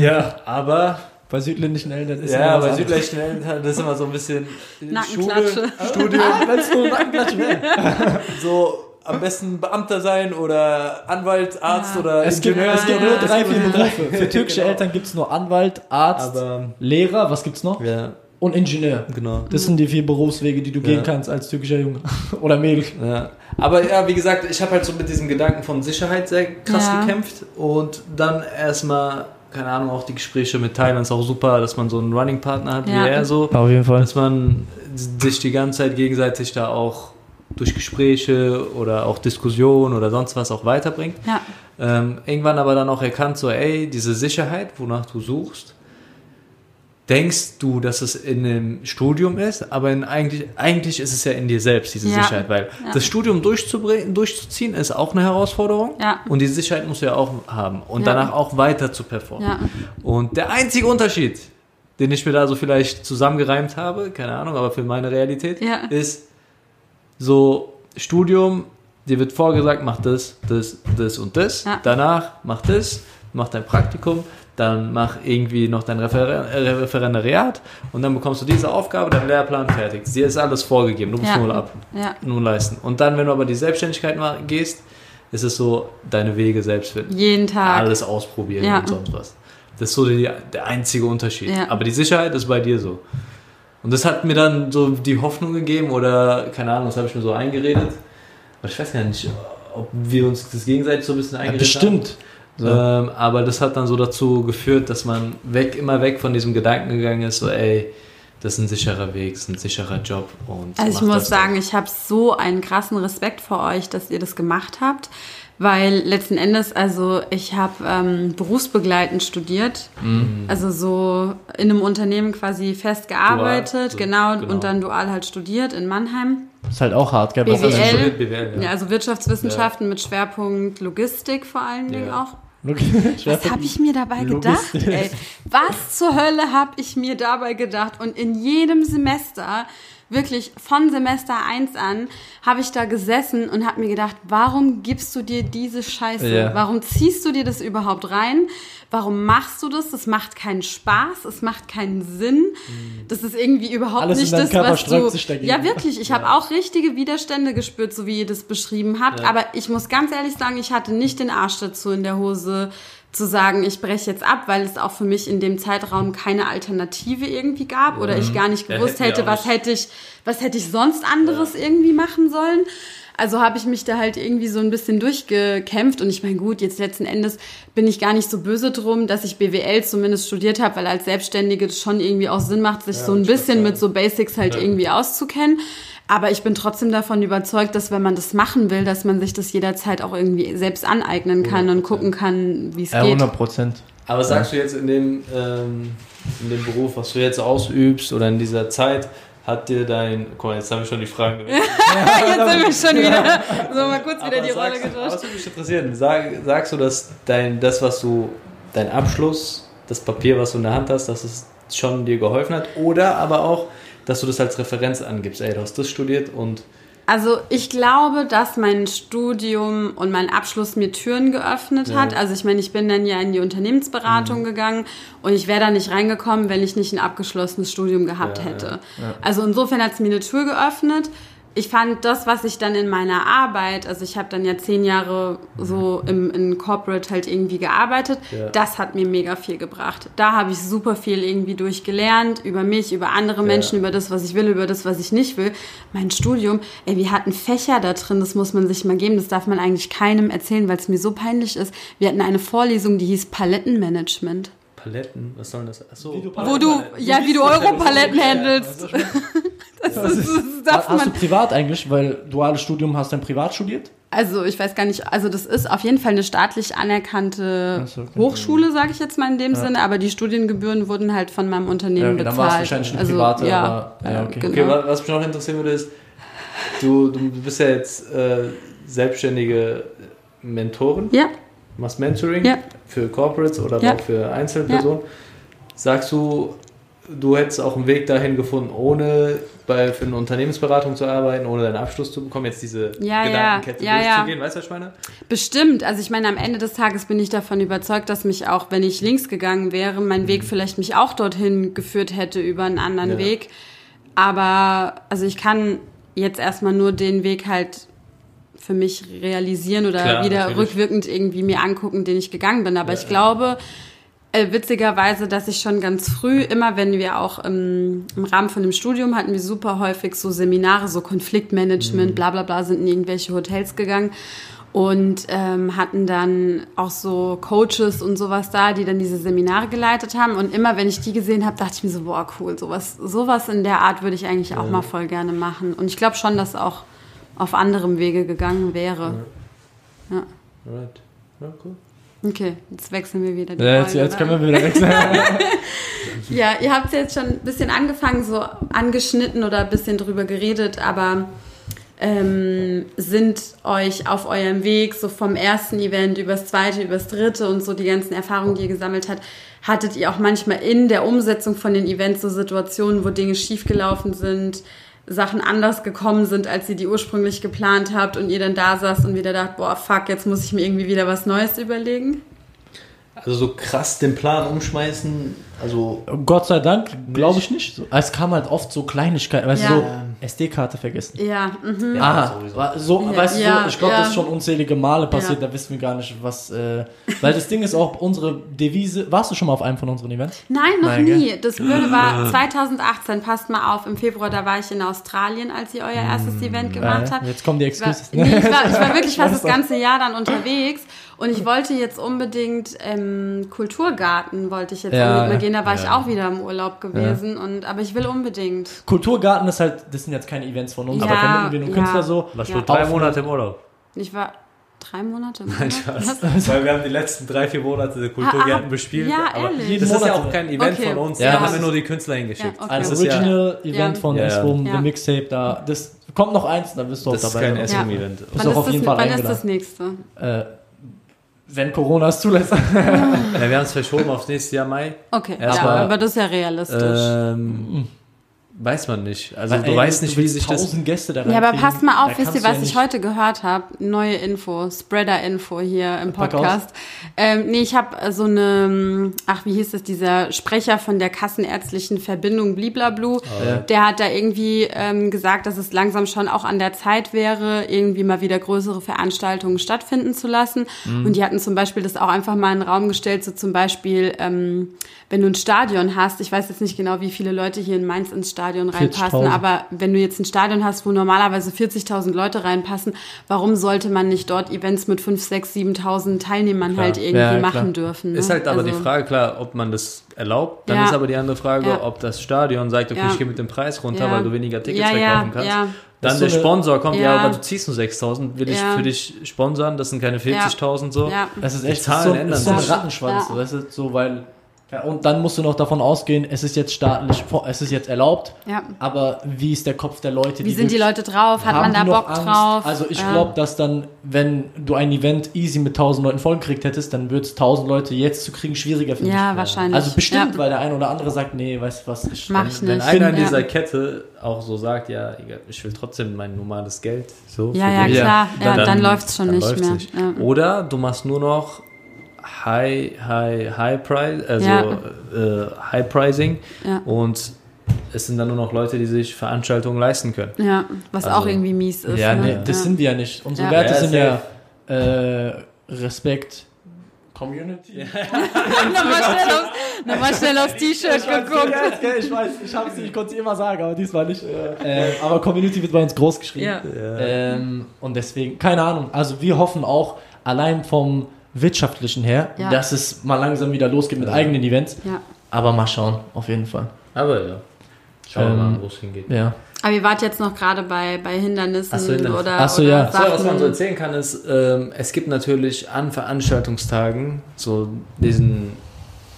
ja, aber Bei südländischen Eltern ist ja, immer bei südlichen Eltern, das ist immer so ein bisschen Nackenklatsche. Schule, Studium, Wenn es nur Nackenklatsche wäre. *laughs* so am besten Beamter sein oder Anwalt, Arzt Ja. oder Es gibt, Ingenieur. es gibt Ja. nur drei, vier Berufe. Für türkische *laughs* Genau. Eltern gibt es nur Anwalt, Arzt, Aber Lehrer, was gibt's noch? ja, Und Ingenieur. genau. Das sind die vier Berufswege, die du gehen Ja. kannst als türkischer Junge. *laughs* Oder Mädel. Ja. Aber ja, wie gesagt, ich habe halt so mit diesem Gedanken von Sicherheit sehr krass Ja. gekämpft und dann erstmal, keine Ahnung, auch die Gespräche mit Thailand ist auch super, dass man so einen Running Partner hat Ja. wie er so, Auf jeden Fall. dass man sich die ganze Zeit gegenseitig da auch durch Gespräche oder auch Diskussionen oder sonst was auch weiterbringt. Ja. Ähm, irgendwann aber dann auch erkannt, so, ey, diese Sicherheit, wonach du suchst, denkst du, dass es in dem Studium ist, aber in eigentlich, eigentlich ist es ja in dir selbst, diese Ja. Sicherheit, weil Ja. das Studium durchzuziehen ist auch eine Herausforderung Ja. und die Sicherheit musst du ja auch haben und danach auch weiter zu performen. Und der einzige Unterschied, den ich mir da so vielleicht zusammengereimt habe, keine Ahnung, aber für meine Realität, ist so Studium, dir wird vorgesagt, mach das, das, das und das. Danach mach das, mach dein Praktikum, dann mach irgendwie noch dein Refer äh, Referendariat und dann bekommst du diese Aufgabe, dein Lehrplan fertig. Dir ist alles vorgegeben, du musst Ja. nur ab, Ja. nur leisten. Und dann, wenn du aber die Selbstständigkeit gehst, ist es so, deine Wege selbst finden Jeden Tag. alles ausprobieren Ja. und sonst was. Das ist so die, der einzige Unterschied. Ja. Aber die Sicherheit ist bei dir so. Und das hat mir dann so die Hoffnung gegeben oder keine Ahnung, das habe ich mir so eingeredet. Aber ich weiß gar nicht, ob wir uns das gegenseitig so ein bisschen Ja, eingeredet bestimmt. So. Ähm, aber das hat dann so dazu geführt, dass man weg, immer weg von diesem Gedanken gegangen ist, so ey, das ist ein sicherer Weg, das ist ein sicherer Job. Und Also ich muss sagen, ich habe so einen krassen Respekt vor euch, dass ihr das gemacht habt, weil letzten Endes, also ich habe ähm, berufsbegleitend studiert, Mhm. also so in einem Unternehmen quasi fest gearbeitet, so, genau, genau. und dann dual halt studiert in Mannheim. Ist halt auch hart, gell? BWL. Also BWL, ja. Ja, also Wirtschaftswissenschaften mit Schwerpunkt Logistik vor allen Dingen Ja. auch. Was habe ich mir dabei gedacht? Ey, was zur Hölle habe ich mir dabei gedacht? Und in jedem Semester, wirklich von Semester 1 an, habe ich da gesessen und habe mir gedacht, warum gibst du dir diese Scheiße? Ja. Warum ziehst du dir das überhaupt rein? Warum machst du das? Das macht keinen Spaß, es macht keinen Sinn. Das ist irgendwie überhaupt Alles nicht das, Körper was du. sich dagegen. Ja, wirklich. Ich habe auch richtige Widerstände gespürt, so wie ihr das beschrieben habt. Aber ich muss ganz ehrlich sagen, ich hatte nicht den Arsch dazu in der Hose zu sagen, ich breche jetzt ab, weil es auch für mich in dem Zeitraum keine Alternative irgendwie gab oder ich gar nicht Ja, gewusst wir hätte, auch was hätte ich, was hätte ich sonst anderes irgendwie machen sollen. Also habe ich mich da halt irgendwie so ein bisschen durchgekämpft und ich meine, gut, jetzt letzten Endes bin ich gar nicht so böse drum, dass ich BWL zumindest studiert habe, weil als Selbstständige es schon irgendwie auch Sinn macht, sich so ein bisschen mit so Basics halt irgendwie auszukennen. Aber ich bin trotzdem davon überzeugt, dass wenn man das machen will, dass man sich das jederzeit auch irgendwie selbst aneignen kann und gucken kann, wie es Ja, geht. 100 Prozent. Aber sagst du jetzt in dem, ähm, in dem Beruf, was du jetzt ausübst oder in dieser Zeit, hat dir dein. Guck mal, jetzt haben wir schon die Fragen. *laughs* Jetzt sind wir schon wieder. So, mal kurz wieder Aber die Rolle getauscht. Was würde mich interessieren? Sag, sagst du, dass dein, das, was du, dein Abschluss, das Papier, was du in der Hand hast, dass es schon dir geholfen hat? Oder aber auch, dass du das als Referenz angibst? Ey, du hast das studiert und. Also ich glaube, dass mein Studium und mein Abschluss mir Türen geöffnet hat. Also ich meine, ich bin dann ja in die Mhm. Unternehmensberatung gegangen und ich wäre da nicht reingekommen, wenn ich nicht ein abgeschlossenes Studium gehabt Ja, hätte. Also insofern hat es mir eine Tür geöffnet. Ich fand das, was ich dann in meiner Arbeit, also ich habe dann ja zehn Jahre so im in Corporate halt irgendwie gearbeitet, Ja. das hat mir mega viel gebracht. Da habe ich super viel irgendwie durchgelernt, über mich, über andere Menschen, über das, was ich will, über das, was ich nicht will. Mein Studium, ey, wir hatten Fächer da drin, das muss man sich mal geben, das darf man eigentlich keinem erzählen, weil es mir so peinlich ist. Wir hatten eine Vorlesung, die hieß Palettenmanagement. Paletten, was soll das? Achso. Wo du, ja, wie du Europaletten handelst. Das, *laughs* ist, das darf Hast du man. privat eigentlich, weil duales Studium hast du dann privat studiert? Also ich weiß gar nicht, also das ist auf jeden Fall eine staatlich anerkannte so, okay. Hochschule, sage ich jetzt mal in dem Sinne, aber die Studiengebühren wurden halt von meinem Unternehmen Ja, dann bezahlt. war es wahrscheinlich eine also, private, ja, aber- ja, ja, okay. genau. Okay, wa- was mich noch interessieren würde, ist, du, du bist ja jetzt äh, selbstständige Mentorin, ja, machst Mentoring Ja. für Corporates oder Ja. auch für Einzelpersonen. Sagst du, du hättest auch einen Weg dahin gefunden, ohne bei, für eine Unternehmensberatung zu arbeiten, ohne deinen Abschluss zu bekommen, jetzt diese Ja, ja, Gedankenkette ja, ja. durchzugehen, weißt du, was ich meine? bestimmt. Also ich meine, am Ende des Tages bin ich davon überzeugt, dass mich auch, wenn ich links gegangen wäre, mein Weg vielleicht mich auch dorthin geführt hätte über einen anderen Mhm. Ja. Weg. Aber also ich kann jetzt erstmal nur den Weg halt für mich realisieren oder Klar, wieder natürlich. rückwirkend irgendwie mir angucken, den ich gegangen bin. Aber ich glaube, äh, witzigerweise, dass ich schon ganz früh, immer wenn wir auch im, im Rahmen von dem Studium hatten wir super häufig so Seminare, so Mhm. Konfliktmanagement, bla bla bla, sind in irgendwelche Hotels gegangen und ähm, hatten dann auch so Coaches und sowas da, die dann diese Seminare geleitet haben. Und immer wenn ich die gesehen habe, dachte ich mir so, boah, cool, sowas, sowas in der Art würde ich eigentlich auch mal voll gerne machen. Und ich glaube schon, dass auch auf anderem Wege gegangen wäre. Ja. Alright. Ja, cool. Okay, jetzt wechseln wir wieder die Ja, jetzt, Folge, jetzt können wir wieder wechseln. *laughs* Ja, ihr habt jetzt schon ein bisschen angefangen, so angeschnitten oder ein bisschen drüber geredet, aber ähm, sind euch auf eurem Weg, so vom ersten Event übers zweite, übers dritte und so die ganzen Erfahrungen, die ihr gesammelt habt, hattet ihr auch manchmal in der Umsetzung von den Events so Situationen, wo Dinge schiefgelaufen sind, Sachen anders gekommen sind, als ihr die ursprünglich geplant habt und ihr dann da saßt und wieder dacht, boah, fuck, jetzt muss ich mir irgendwie wieder was Neues überlegen? Also so krass den Plan umschmeißen, also Gott sei Dank, glaube ich nicht. Es kam halt oft so Kleinigkeiten, weißt Ja. du, so SD-Karte vergessen. Ja, mhm. Ah, sowieso. war so, Ja, weißt du, ja, so, ich glaube, ja. das ist schon unzählige Male passiert, Ja. da wissen wir gar nicht, was. Äh, weil das Ding ist auch, unsere Devise. Warst du schon mal auf einem von unseren Events? Nein, noch Nein, nie. Das Blöde war 2018, passt mal auf, im Februar, da war ich in Australien, als ihr euer erstes Event gemacht habt. jetzt kommen die Ich war, nee, ich, war, ich war *laughs* wirklich fast das ganze Jahr dann unterwegs und ich wollte jetzt unbedingt ähm, Kulturgarten, wollte ich jetzt Ja, unbedingt mal gehen, da war ich ja. auch wieder im Urlaub gewesen, und, aber ich will unbedingt. Kulturgarten ist halt, das sind jetzt keine Events von uns, Ja, aber vermitteln wir nur ja. Künstler so. was Ja. für drei Monate im Urlaub. Ich war drei Monate im *laughs* Nein, Urlaub. Spaß. Weil wir haben die letzten drei, vier Monate der Kulturgärten Ah, ah, bespielt. ja, aber ehrlich? Das ist ja auch kein Event Okay. von uns. Ja, da haben wir nur die Künstler hingeschickt. Ja, okay. Das ja- Original-Event Ja. von Ja, ja. Esrum, Ja. The Mixtape, da. Das kommt noch eins, da bist du auch Das ist dabei. kein oder? SM-Event. Bist Wann, auch ist auf das, jeden Fall wann ist das nächste? Äh, wenn Corona es zulässt. Ja, wir haben es verschoben aufs nächste Jahr Mai. Okay, Erst ja, aber das ist ja realistisch. Ähm, weiß man nicht. Also Weil, du ey, weißt nicht, wie willst sich das... tausend Gäste da Ja, aber reinkriegen, passt mal da auf, wisst ihr, du ja was ich heute gehört habe? Neue Info, Spreader-Info hier im. Podcast. Ähm, nee, ich habe so eine, ach, wie hieß es, dieser Sprecher von der Kassenärztlichen Verbindung Bliblablu, Ja. der hat da irgendwie ähm, gesagt, dass es langsam schon auch an der Zeit wäre, irgendwie mal wieder größere Veranstaltungen stattfinden zu lassen. Mhm. Und die hatten zum Beispiel das auch einfach mal in den Raum gestellt, so zum Beispiel, ähm, wenn du ein Stadion hast, ich weiß jetzt nicht genau, wie viele Leute hier in Mainz ins Stadion reinpassen, 40.000. aber wenn du jetzt ein Stadion hast, wo normalerweise 40.000 Leute reinpassen, warum sollte man nicht dort Events mit 5, 6, 7.000 Teilnehmern Klar. halt irgendwie Ja, machen dürfen? Ne? Ist halt aber Also, die Frage, klar, ob man das erlaubt. Dann Ja. ist aber die andere Frage, Ja. ob das Stadion sagt, okay, Ja. ich gehe mit dem Preis runter, Ja. weil du weniger Tickets Ja, ja, verkaufen kannst. ja. Dann Das der so eine- Sponsor kommt, ja. Ja. aber du ziehst nur 6.000, will ich Ja. für dich sponsern, das sind keine 40.000 so. Ja. Das ist echt Zahlen so, ändern ist so ein. Rattenschwanz, Ja. weißt du, so, weil Ja, und dann musst du noch davon ausgehen, es ist jetzt staatlich, es ist jetzt erlaubt, Ja. aber wie ist der Kopf der Leute? Wie sind die Leute drauf? Hat man da Bock Angst? drauf? Also ich Ja. glaube, dass dann, wenn du ein Event easy mit 1000 Leuten vollgekriegt hättest, dann würde es 1000 Leute jetzt zu kriegen schwieriger für dich. Ja, wahrscheinlich. Also bestimmt, Ja. weil der eine oder andere sagt, nee, weißt du was, ich Mach ich Wenn nicht. einer in Ja. dieser Kette auch so sagt, ja, ich will trotzdem mein normales Geld, so. Ja, ja, klar. Ja, dann läuft's schon dann nicht mehr. nicht. Ja. Oder du machst nur noch High, High, High Price, also Ja. äh, High Pricing Ja. und es sind dann nur noch Leute, die sich Veranstaltungen leisten können. Ja, was Also- auch irgendwie mies ist. Ja, ne? nee, das ja. sind wir ja nicht. Unsere Ja. Werte Ja, sind ja äh, Respekt, Community. *laughs* nochmal schnell aufs, nochmal schnell aufs T-Shirt geguckt. ich weiß, ich habe es, ich konnte es immer sagen, aber diesmal nicht. Äh, aber Community wird bei uns groß geschrieben. Ja. Ähm, und deswegen, keine Ahnung. Also wir hoffen auch allein vom wirtschaftlichen her, Ja. dass es mal langsam wieder losgeht mit Ja. eigenen Events. Ja. Aber mal schauen, auf jeden Fall. Aber ja, schauen wir Ähm, mal, wo es hingeht. Ja. Aber ihr wart jetzt noch gerade bei, bei Hindernissen Ach so, Hindernis. oder, Ach so, oder ja. So, was man so Sachen. erzählen kann, ist, ähm, es gibt natürlich an Veranstaltungstagen so diesen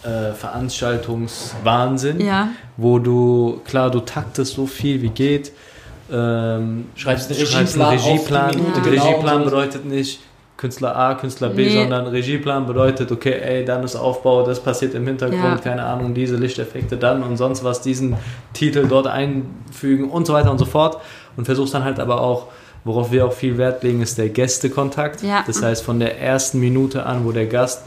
äh, Veranstaltungswahnsinn, Ja, wo du, klar, du taktest so viel wie geht, ähm, Schreibst einen schreibst Regieplan einen auf die Regieplan. Genau, Regieplan so. bedeutet nicht Künstler A, Künstler B, Nee. sondern Regieplan bedeutet, okay, ey, dann ist Aufbau, das passiert im Hintergrund, Ja. keine Ahnung, diese Lichteffekte dann und sonst was, diesen Titel dort einfügen und so weiter und so fort. Und versuchst dann halt aber auch, worauf wir auch viel Wert legen, ist der Gästekontakt. Ja. Das heißt, von der ersten Minute an, wo der Gast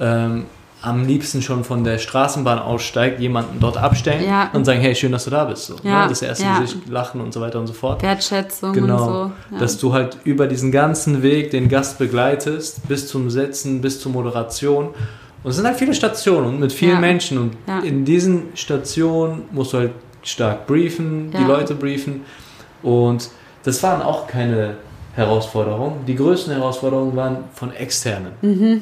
ähm, am liebsten schon von der Straßenbahn aussteigt, jemanden dort abstellen Ja. und sagen, hey, schön, dass du da bist. So, Ja, ne? Das erste ja. Gesicht, Lachen und so weiter und so fort. Wertschätzung Genau, und so. Dass du halt über diesen ganzen Weg den Gast begleitest, bis zum Setzen, bis zur Moderation. Und es sind halt viele Stationen und mit vielen. Menschen. Und in diesen Stationen musst du halt stark briefen, die. Leute briefen. Und das waren auch keine Herausforderungen. Die größten Herausforderungen waren von Externen,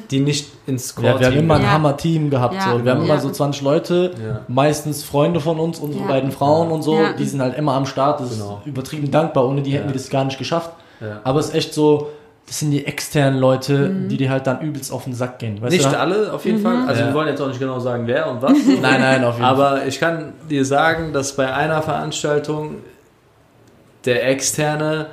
die nicht ins Ja, wir haben immer ein Ja. Hammer-Team gehabt. Ja. So. Wir haben Ja. immer so 20 Leute, Ja. meistens Freunde von uns, unsere Ja. beiden Frauen und so, Ja. die sind halt immer am Start. Das Genau. ist übertrieben dankbar, ohne die hätten wir das gar nicht geschafft. Ja. Aber es ist echt so, das sind die externen Leute, die dir halt dann übelst auf den Sack gehen. Weißt Nicht du? alle, auf jeden Fall. Also Ja. wir wollen jetzt auch nicht genau sagen, wer und was. *laughs* Nein, nein, auf jeden Fall. Aber ich kann dir sagen, dass bei einer Veranstaltung der Externe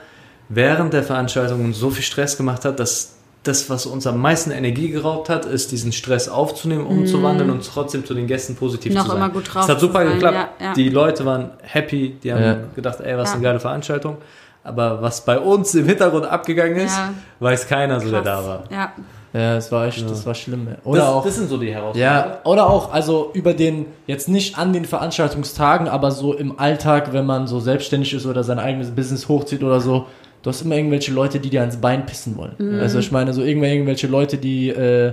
während der Veranstaltung so viel Stress gemacht hat, dass das, was uns am meisten Energie geraubt hat, ist diesen Stress aufzunehmen, umzuwandeln und trotzdem zu den Gästen positiv Noch zu sein. immer gut drauf Es hat super sein, geklappt. ja, ja. Die Leute waren happy, die haben Ja. gedacht, ey, was Ja. eine geile Veranstaltung. Aber was bei uns im Hintergrund abgegangen ist, Ja. weiß keiner so, der da war. Ja, Ja, das war echt, Ja. das war schlimm. Oder das, auch. das sind so die Herausforderungen. Ja, oder auch, also über den, jetzt nicht an den Veranstaltungstagen, aber so im Alltag, wenn man so selbstständig ist oder sein eigenes Business hochzieht oder so, du hast immer irgendwelche Leute, die dir ans Bein pissen wollen. Mhm. Also ich meine, so irgendwelche, irgendwelche Leute, die, äh,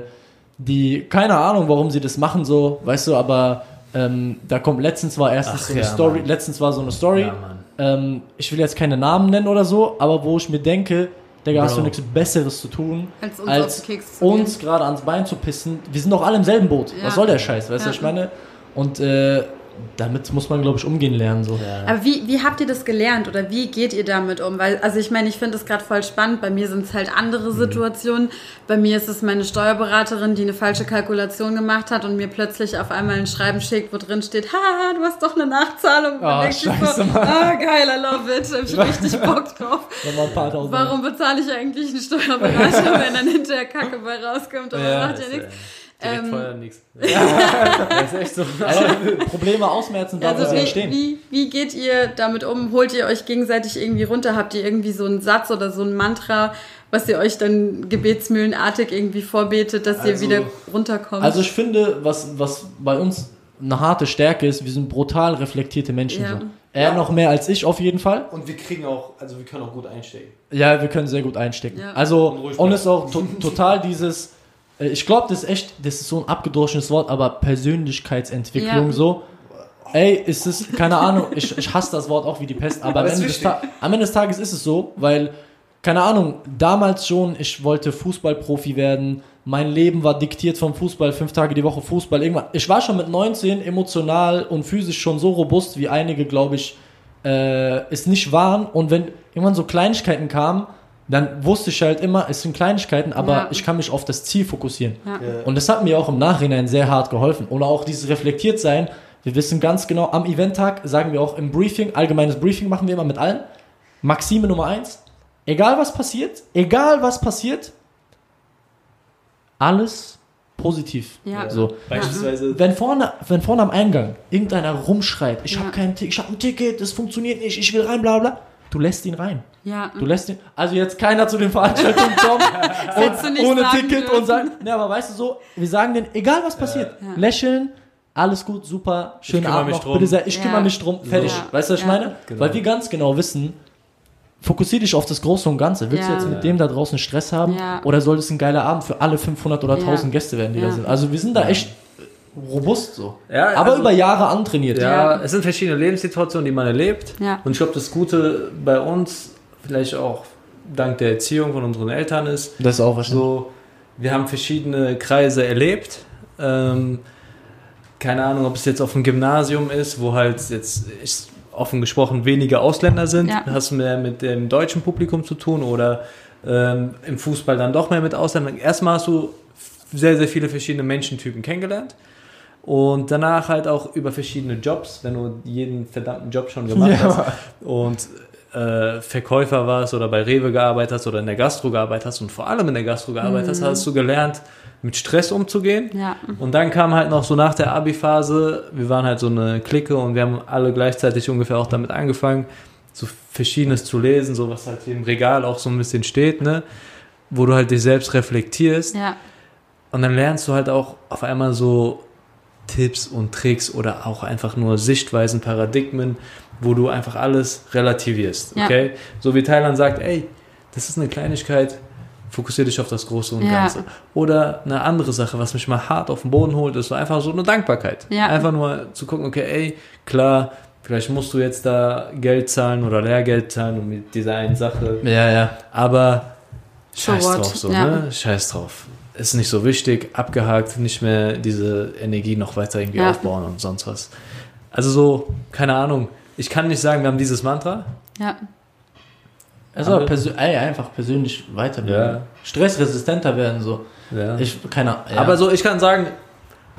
die, keine Ahnung, warum sie das machen, so, weißt du, aber ähm, da kommt letztens war erstens Ach so eine ja, Story, Mann. letztens war so eine Story, Ja, ähm, ich will jetzt keine Namen nennen oder so, aber wo ich mir denke, Digga, hast du nichts Besseres zu tun, als uns als uns gerade ans Bein zu pissen. Wir sind doch alle im selben Boot. Ja. Was soll der Scheiß, weißt du, ich meine? Und äh, damit muss man, glaube ich, umgehen lernen. So. gehen. Aber wie, wie habt ihr das gelernt oder wie geht ihr damit um? Weil, also ich meine, ich finde das gerade voll spannend. Bei mir sind es halt andere Mhm. Situationen. Bei mir ist es meine Steuerberaterin, die eine falsche Kalkulation gemacht hat und mir plötzlich auf einmal ein Schreiben schickt, wo drin steht, haha, du hast doch eine Nachzahlung. Und Ah, denk ich scheiße, so, ah, geil, I love it. Hab ich richtig *laughs* Bock drauf. Nochmal ein paar tausend. Warum bezahle ich eigentlich einen Steuerberater, *laughs* wenn dann hinterher Kacke bei rauskommt? Aber Ja, macht ja nichts. Direkt Ähm, Feuer, nix. *laughs* das ist echt so. Also, Probleme ausmerzen, da Also wo sie wie, entstehen. wie, wie geht ihr damit um? Holt ihr euch gegenseitig irgendwie runter? Habt ihr irgendwie so einen Satz oder so ein Mantra, was ihr euch dann gebetsmühlenartig irgendwie vorbetet, dass ihr Also- wieder runterkommt? Also ich finde, was, was bei uns eine harte Stärke ist, wir sind brutal reflektierte Menschen. Ja. So. Er noch mehr als ich auf jeden Fall. Und wir kriegen auch, also wir können auch gut einsteigen. Ja, wir können sehr gut einstecken. Ja. Und Also, ruhig und ist auch to total dieses, ich glaube, das ist echt, das ist so ein abgedroschenes Wort, aber Persönlichkeitsentwicklung Ja. so. Ey, ist es, keine Ahnung, ich, ich hasse das Wort auch wie die Pest, aber, Aber am, Ende am Ende des Tages ist es so, weil, keine Ahnung, damals schon, ich wollte Fußballprofi werden, mein Leben war diktiert vom Fußball, fünf Tage die Woche Fußball, irgendwann. Ich war schon mit 19 emotional und physisch schon so robust, wie einige, glaube ich, äh, es nicht waren. Und wenn irgendwann so Kleinigkeiten kamen, dann wusste ich halt immer, es sind Kleinigkeiten, aber Ja. ich kann mich auf das Ziel fokussieren. Ja. Und das hat mir auch im Nachhinein sehr hart geholfen. Oder auch dieses reflektiert sein. Wir wissen ganz genau, am Eventtag sagen wir auch im Briefing, allgemeines Briefing machen wir immer mit allen. Maxime Nummer eins. Egal was passiert, egal was passiert, alles positiv. Ja. So. Beispielsweise. Wenn vorne, wenn vorne am Eingang irgendeiner rumschreit, ich Ja. habe kein Ticket, ich habe ein Ticket, das funktioniert nicht, ich will rein, bla bla, du lässt ihn rein. Ja. Du lässt ihn, also jetzt keiner zu den Veranstaltungen *laughs* kommen und nicht ohne sagen Ticket dürfen. und sagen, ne, aber weißt du so, wir sagen denen, egal was passiert, Ja. lächeln, alles gut, super, schönen kümmere Abend mich noch, drum. bitte sehr, ich Ja. kümmere mich drum, fertig. Ja. Weißt du, was ich Ja. meine? Genau. Weil wir ganz genau wissen, fokussier dich auf das Große und Ganze. Willst Ja. du jetzt mit dem da draußen Stress haben Ja. oder soll es ein geiler Abend für alle 500 oder Ja. 1000 Gäste werden, die Ja. da sind? Also wir sind da echt robust so. Ja, aber also- über Jahre antrainiert. Ja, Ja. es sind verschiedene Lebenssituationen, die man erlebt. Ja. Und ich glaube, das Gute bei uns, vielleicht auch dank der Erziehung von unseren Eltern ist, Das ist auch wahrscheinlich. so, wir haben verschiedene Kreise erlebt. Ähm, keine Ahnung, ob es jetzt auf dem Gymnasium ist, wo halt jetzt ist offen gesprochen weniger Ausländer sind. Ja. Hast du mehr mit dem deutschen Publikum zu tun oder ähm, im Fußball dann doch mehr mit Ausländern. Erstmal hast du sehr, sehr viele verschiedene Menschentypen kennengelernt. Und danach halt auch über verschiedene Jobs, wenn du jeden verdammten Job schon gemacht Ja. hast und äh, Verkäufer warst oder bei Rewe gearbeitet hast oder in der Gastro gearbeitet hast und vor allem in der Gastro gearbeitet hast, hast du gelernt, mit Stress umzugehen. Ja. Und dann kam halt noch so nach der Abi-Phase, wir waren halt so eine Clique und wir haben alle gleichzeitig ungefähr auch damit angefangen, so Verschiedenes zu lesen, so was halt hier im Regal auch so ein bisschen steht, ne? Wo du halt dich selbst reflektierst. Ja. Und dann lernst du halt auch auf einmal so Tipps und Tricks oder auch einfach nur Sichtweisen, Paradigmen, wo du einfach alles relativierst. Ja. Okay? So wie Thailand sagt, ey, das ist eine Kleinigkeit, fokussiere dich auf das Große und Ja. Ganze. Oder eine andere Sache, was mich mal hart auf den Boden holt, ist so einfach so eine Dankbarkeit. Ja. Einfach nur zu gucken, okay, ey, klar, vielleicht musst du jetzt da Geld zahlen oder Lehrgeld zahlen und mit dieser einen Sache. Ja, ja. Aber So scheiß what? drauf, so, Ja. ne? Scheiß drauf. Ist nicht so wichtig, abgehakt, nicht mehr diese Energie noch weiter irgendwie Ja. aufbauen und sonst was. Also so, keine Ahnung. Ich kann nicht sagen, wir haben dieses Mantra. Ja. Also Aber- persö ey, einfach persönlich weiterbilden. Ja. Stressresistenter werden so. Ja. Ich, keine Ahnung. Ja. Aber so, ich kann sagen,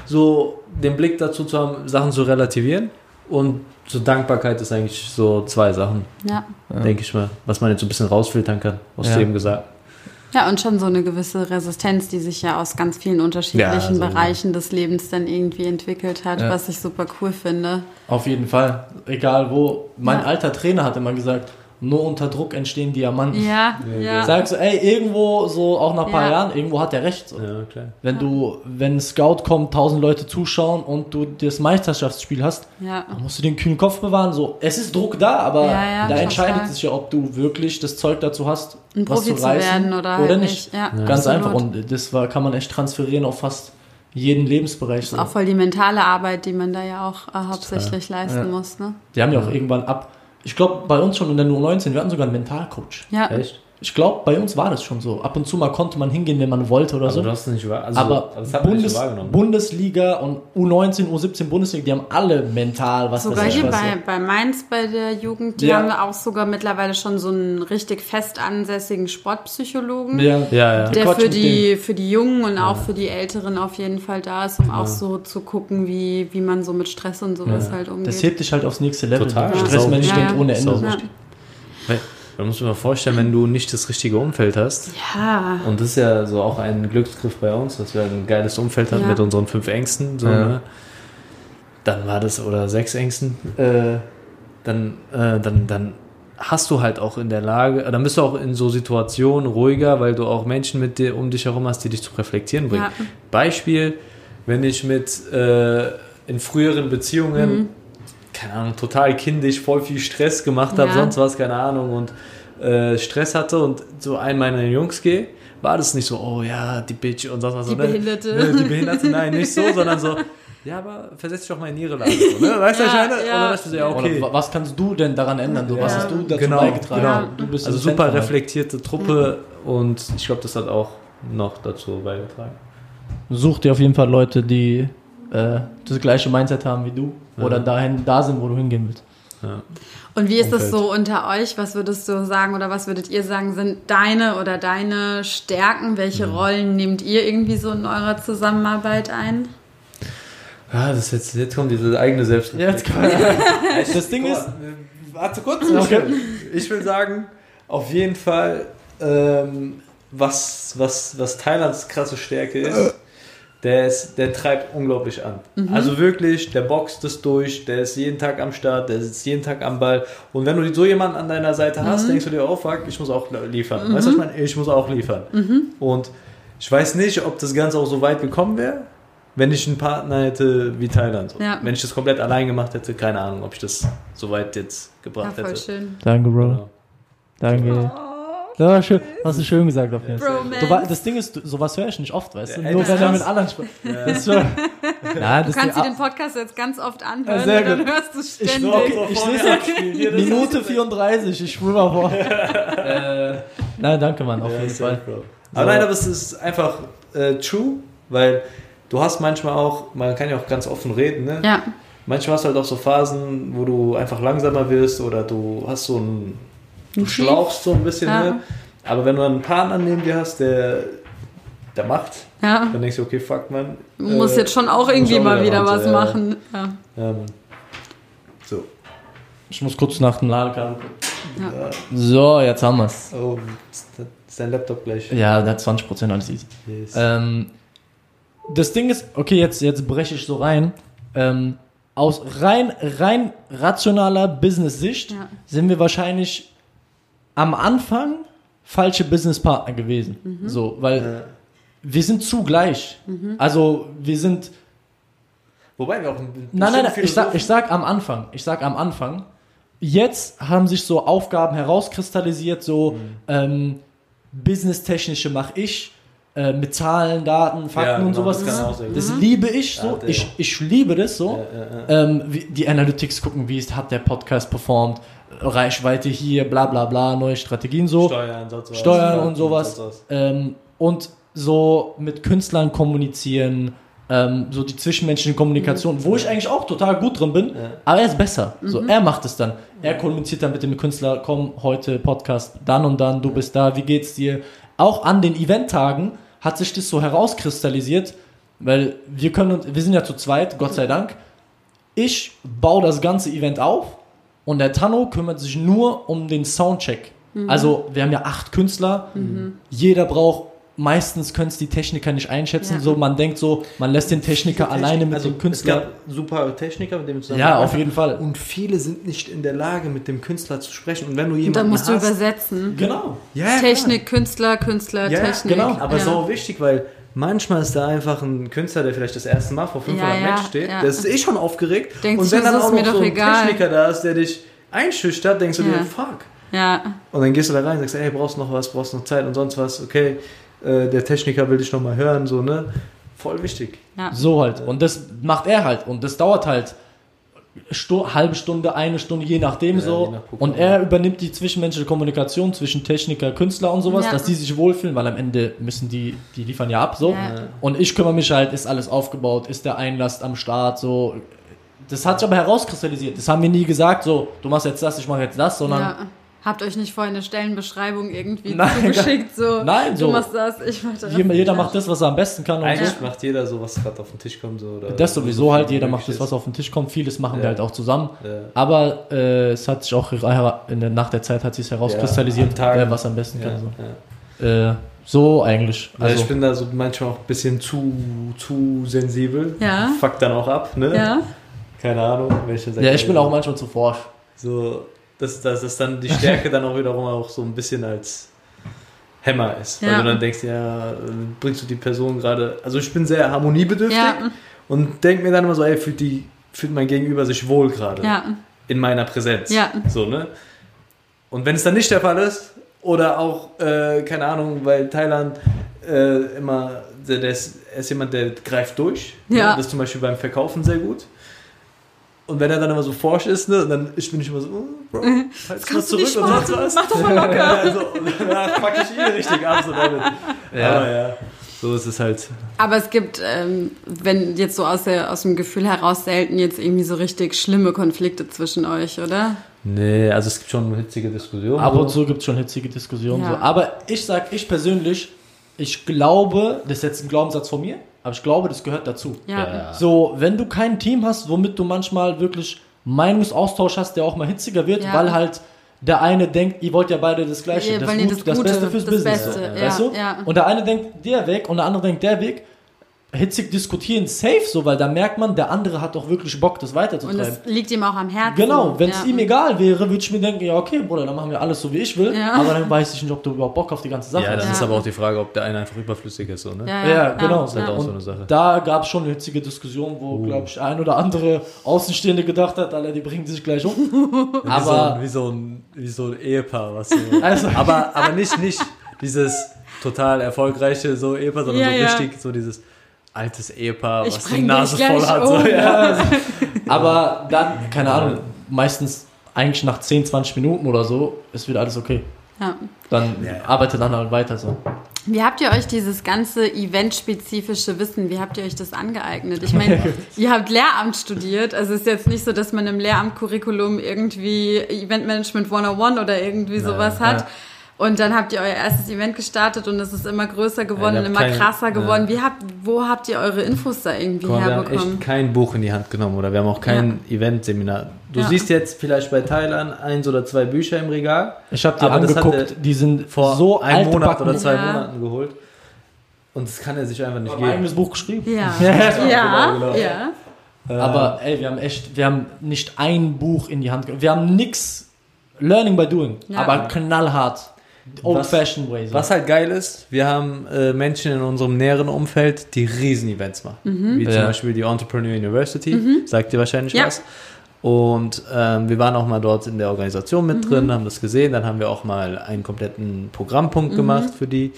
so den Blick dazu zu haben, Sachen zu relativieren und so Dankbarkeit ist eigentlich so zwei Sachen, Ja. Denke ich mal, was man jetzt so ein bisschen rausfiltern kann, aus Ja. dem gesagt. Ja, und schon so eine gewisse Resistenz, die sich ja aus ganz vielen unterschiedlichen Ja, also- Bereichen des Lebens dann irgendwie entwickelt hat, Ja. was ich super cool finde. Auf jeden Fall. Egal wo. Mein Ja. alter Trainer hat immer gesagt, nur unter Druck entstehen Diamanten. Ja, Ja, ja. Sagst du, ey, irgendwo so, auch nach ein paar Ja. Jahren, irgendwo hat er recht. So. Ja, klar. Wenn du, wenn ein Scout kommt, tausend Leute zuschauen und du das Meisterschaftsspiel hast, Ja. dann musst du den kühlen Kopf bewahren. So, es ist Druck da, aber Ja, ja, da total. entscheidet sich ja, ob du wirklich das Zeug dazu hast, Ein was Profi zu zu reißen werden oder, oder halt nicht. nicht. Ja, Ganz absolut. einfach. Und das war, kann man echt transferieren auf fast jeden Lebensbereich. So. Auch voll die mentale Arbeit, die man da ja auch äh, hauptsächlich leisten Ja. muss. Ne? Die haben ja auch irgendwann ab. Ich glaube, bei uns schon in der U19, wir hatten sogar einen Mentalcoach. Ja. Echt? Ich glaube, bei uns war das schon so. Ab und zu mal konnte man hingehen, wenn man wollte oder Also so. du hast es nicht wahr. Also, aber das hat Bundes, nicht wahrgenommen. Bundesliga und U19, U17 Bundesliga, die haben alle mental was Sogar weiß ich hier bei, bei Mainz, bei der Jugend, die Ja. haben auch sogar mittlerweile schon so einen richtig fest ansässigen Sportpsychologen. Ja. Ja, ja. Der für die, für die Jungen und auch für die Älteren auf jeden Fall da ist, um auch so zu gucken, wie, wie man so mit Stress und sowas halt umgeht. Das hebt dich halt aufs nächste Level. Total. Stressmanagement ohne Ende. So. Man muss sich mal vorstellen, wenn du nicht das richtige Umfeld hast, ja, und das ist ja so auch ein Glücksgriff bei uns, dass wir ein geiles Umfeld haben Ja. mit unseren fünf Ängsten, so, Ja. ne? dann war das, oder sechs Ängsten, äh, dann, äh, dann, dann hast du halt auch in der Lage, dann bist du auch in so Situationen ruhiger, weil du auch Menschen mit dir um dich herum hast, die dich zum Reflektieren bringen. Ja. Beispiel, wenn ich mit äh, in früheren Beziehungen, Mhm. Keine Ahnung, total kindisch, voll viel Stress gemacht habe, Ja. sonst was, keine Ahnung, und äh, Stress hatte und zu einem meiner Jungs gehe, war das nicht so, oh ja, die Bitch und sonst was. Die so, ne? Behinderte. Ne, die Behinderte, nein, nicht so, *laughs* sondern so, ja, aber versetz dich doch mal in ihre Lage. So, ne? Weißt du, Ja, was ich meine? ja. Und dann dachte ich so, ja, okay. Oder wa- was kannst du denn daran ändern? So, was Ja. hast du dazu Genau, beigetragen? genau. Du bist Also super Zentrum. reflektierte Truppe und ich glaube, das hat auch noch dazu beigetragen. Such dir auf jeden Fall Leute, die äh, das gleiche Mindset haben wie du oder dahin da sind, wo du hingehen willst. Ja. Und wie ist das Umfeld. so unter euch? Was würdest du sagen oder was würdet ihr sagen, sind deine oder deine Stärken? Welche Mhm. Rollen nehmt ihr irgendwie so in eurer Zusammenarbeit ein? Ah, das jetzt, jetzt kommt diese eigene Selbstreflexion. Jetzt *laughs* *laughs* Das Ding ist, Warte kurz. *laughs* Okay. Ich will sagen, auf jeden Fall, ähm, was, was, was Thailands krasse Stärke ist, der, ist, der treibt unglaublich an. Also wirklich, der boxt es durch, der ist jeden Tag am Start, der sitzt jeden Tag am Ball. Und wenn du so jemanden an deiner Seite hast, denkst du dir, oh fuck, ich muss auch liefern. Weißt du, was ich meine? Ich muss auch liefern. Und ich weiß nicht, ob das Ganze auch so weit gekommen wäre, wenn ich einen Partner hätte wie Thailand. So. Ja. Wenn ich das komplett allein gemacht hätte, keine Ahnung, ob ich das so weit jetzt Ja, gebracht voll hätte. schön. Danke, Bro. Genau. Danke. Ja, schön. Hast du schön gesagt auf jeden Fall. Wei- das Ding ist, sowas höre ich nicht oft, weißt du? Ja, ey, Nur das wenn er mit anderen spricht. Das schon, Nein, Du das kannst dir den Podcast jetzt ganz oft anhören Ja, sehr und dann hörst du es Ich, ständig. okay, ich es *laughs* Minute 34, ich schwöre mal vor. *laughs* äh, nein, danke, Mann, auf Ja, jeden Fall. Bro. Aber nein, aber es ist einfach äh, true, weil du hast manchmal auch, man kann ja auch ganz offen reden, ne? Ja, Manchmal hast du halt auch so Phasen, wo du einfach langsamer wirst oder du hast so einen, du schlauchst so ein bisschen, Ja. ne? Aber wenn du einen Partner neben dir hast, der, der macht, ja. dann denkst du, okay, fuck, man. Du musst äh, jetzt schon auch irgendwie auch mal wieder ran, was ja. machen. Mann. So. Ich muss kurz nach dem Ladekabel gucken. Ja. So, jetzt haben wir's. Oh, ist das- ist dein Laptop gleich? Ja, der hat 20% alles easy. Yes. Ähm, das Ding ist, okay, jetzt, jetzt breche ich so rein. Ähm, aus rein, rein rationaler Business-Sicht Ja. sind wir wahrscheinlich am Anfang falsche Businesspartner gewesen. Mhm. So, weil Ja. wir sind zugleich. Also wir sind. Wobei wir auch ein Nein, nein, nein, ich sag, ich sag am Anfang. Ich sag am Anfang. Jetzt haben sich so Aufgaben herauskristallisiert, so Mhm. ähm, businesstechnische mache ich, äh, mit Zahlen, Daten, Fakten Ja, und genau, sowas. das Das, liebe ich so. Ja, ich, ich liebe das so. Ja, ja, ja. Ähm, wie, die Analytics gucken, wie ist, hat der Podcast performt, Reichweite hier, bla bla bla, neue Strategien so. Steuern, was. Steuern und sowas. Ähm, und so mit Künstlern kommunizieren, ähm, so die zwischenmenschliche Kommunikation, wo ich eigentlich auch total gut drin bin, Ja. aber er ist besser. So, er macht es dann. Er kommuniziert dann mit dem Künstler, komm, heute Podcast, dann und dann, du bist da, wie geht's dir? Auch an den Eventtagen hat sich das so herauskristallisiert, weil wir können uns, wir sind ja zu zweit, Gott sei Dank. Ich baue das ganze Event auf und der Tanno kümmert sich nur um den Soundcheck. Also wir haben ja acht Künstler, jeder braucht, meistens können es die Techniker nicht einschätzen, Ja. so man denkt so, man lässt den Techniker alleine mit also, dem Künstler. Es gab super Techniker, mit dem zusammen Ja, auf jeden Fall. Und viele sind nicht in der Lage, mit dem Künstler zu sprechen. Und wenn du Und jemanden dann musst du hast, übersetzen. Genau. ja, Technik, Künstler, Künstler, Ja, Technik. genau, Aber ja. so wichtig, weil manchmal ist da einfach ein Künstler, der vielleicht das erste Mal vor 500 Ja, ja, Menschen steht, ja. der ist eh schon aufgeregt. Denkt und wenn dann das auch noch so ein egal. Techniker da ist, der dich einschüchtert, denkst du Ja. dir, fuck. Ja, Und dann gehst du da rein und sagst, ey, brauchst noch was, brauchst noch Zeit und sonst was, okay, äh, der Techniker will dich noch mal hören, so, ne? Voll wichtig. ja. So halt. Und das macht er halt. Und das dauert halt Stu halbe Stunde, eine Stunde, je nachdem Ja, so. je nach und er übernimmt die zwischenmenschliche Kommunikation zwischen Techniker, Künstler und sowas, Ja. dass die sich wohlfühlen, weil am Ende müssen die, die liefern ja ab so. Ja. Und ich kümmere mich halt, ist alles aufgebaut, ist der Einlass am Start, so. Das hat sich aber herauskristallisiert. Das haben wir nie gesagt, so, du machst jetzt das, ich mache jetzt das, sondern ja. Habt euch nicht vorher eine Stellenbeschreibung irgendwie Nein, zugeschickt, so. Nein, Du so. machst das, ich mach das. jeder, jeder Ja. macht das, was er am besten kann. Und Eigentlich so. macht jeder so, was gerade auf den Tisch kommt. So, oder Das sowieso halt, jeder macht das, was auf den Tisch kommt. Vieles machen wir Ja. halt auch zusammen. Ja. Aber äh, es hat sich auch in der, nach der Zeit hat sich herauskristallisiert, Ja, wer was am besten Ja, kann. So. ja. Äh, so eigentlich. Also Also, ich bin da so manchmal auch ein bisschen zu, zu sensibel. Ja. Fuck dann auch ab, ne? Ja, Keine Ahnung. Welche ja, ich bin auch manchmal zu forsch. So, dass, dass das dann die Stärke dann auch wiederum auch so ein bisschen als Hämmer ist. Weil Ja. du dann denkst, ja, bringst du die Person gerade. Also ich bin sehr harmoniebedürftig ja, und denk mir dann immer so, ey, fühlt, die, fühlt mein Gegenüber sich wohl gerade ja, in meiner Präsenz. Ja. So, ne? Und wenn es dann nicht der Fall ist, oder auch, äh, keine Ahnung, weil Thailand äh, immer, der, der ist, er ist jemand, der greift durch. Ja. Ne? Das ist zum Beispiel beim Verkaufen sehr gut. Und wenn er dann immer so forsch ist, ne, dann ich bin ich immer so, oh, Bro, mal kannst du nicht zurück und machen. was. Mach doch mal *laughs* locker. Ja, also, und danach fuck ich ihn richtig ab so damit. Ja. Aber ja. So ist es halt. Aber es gibt, ähm, wenn jetzt so aus, der, aus dem Gefühl heraus selten jetzt irgendwie so richtig schlimme Konflikte zwischen euch, oder? Nee, also es gibt schon hitzige Diskussionen. Ab und zu gibt es schon hitzige Diskussionen. Ja. So. Aber ich sag, ich persönlich, ich glaube, das ist jetzt ein Glaubenssatz von mir, aber ich glaube, das gehört dazu. Ja. Ja. So, wenn du kein Team hast, womit du manchmal wirklich Meinungsaustausch hast, der auch mal hitziger wird, Ja. weil halt der eine denkt, ihr wollt ja beide das Gleiche, Ihr das, ja Gut, das das, Gute, Beste fürs das Business. Beste, so, ja, weißt du? ja. Und der eine denkt der Weg und der andere denkt der Weg. Hitzig diskutieren, safe so, weil da merkt man, der andere hat doch wirklich Bock, das Und weiterzutreiben. das liegt ihm auch am Herzen. Genau, wenn es ja. ihm egal wäre, würde ich mir denken, ja okay, Bruder, dann machen wir alles so wie ich will, Ja. aber dann weiß ich nicht, ob du überhaupt Bock auf die ganze Sache Ja, dann hast. Ja. ist aber auch die Frage, ob der eine einfach überflüssig ist, so, ne? Ja, Ja, genau. Das ist halt ja. auch so Und eine Sache. Da gab es schon eine hitzige Diskussion, wo, glaube ich, ein oder andere Außenstehende gedacht hat, Alter, die bringen sich gleich um. aber wie so, ein, wie so ein Ehepaar, was so. *laughs* Also- aber, aber nicht, nicht dieses total erfolgreiche so Ehepaar, sondern Ja, so ja. richtig so dieses altes Ehepaar, Ich was die Nase voll hat. um. So, ja. *laughs* Aber dann, keine Ahnung, meistens eigentlich nach 10, 20 Minuten oder so ist wieder alles okay. Ja. Dann Ja, ja. arbeitet dann halt weiter so. Wie habt ihr euch dieses ganze eventspezifische Wissen, wie habt ihr euch das angeeignet? Ich meine, *laughs* ihr habt Lehramt studiert, also es ist jetzt nicht so, dass man im Lehramtcurriculum irgendwie Eventmanagement 101 oder irgendwie sowas hat. ja. Und dann habt ihr euer erstes Event gestartet und es ist immer größer geworden Ja, immer habt kein- krasser geworden. ja. Wie habt, wo habt ihr eure Infos da irgendwie Guck mal, wir haben herbekommen? echt kein Buch in die Hand genommen oder wir haben auch kein Eventseminar. Du Ja. siehst jetzt vielleicht bei Thailand eins oder zwei Bücher im Regal. Ich habe die angeguckt, die sind Vor so einem Monat oder zwei Ja. Monaten geholt. Und das kann er sich einfach nicht ein geben. eigenes Buch geschrieben. *laughs* Ja. Ja, Ja, genau, genau. ja. Äh, Aber ey, wir haben echt, wir haben nicht ein Buch in die Hand genommen. Wir haben nix Learning by Doing, Ja. aber knallhart. Old Was- fashioned way. So. Was halt geil ist, wir haben äh, Menschen in unserem näheren Umfeld, die Riesen-Events machen. Wie zum Ja. Beispiel die Entrepreneur University, sagt dir wahrscheinlich Ja. was. Und ähm, wir waren auch mal dort in der Organisation mit Mhm. drin, haben das gesehen. Dann haben wir auch mal einen kompletten Programmpunkt Mhm. gemacht für die.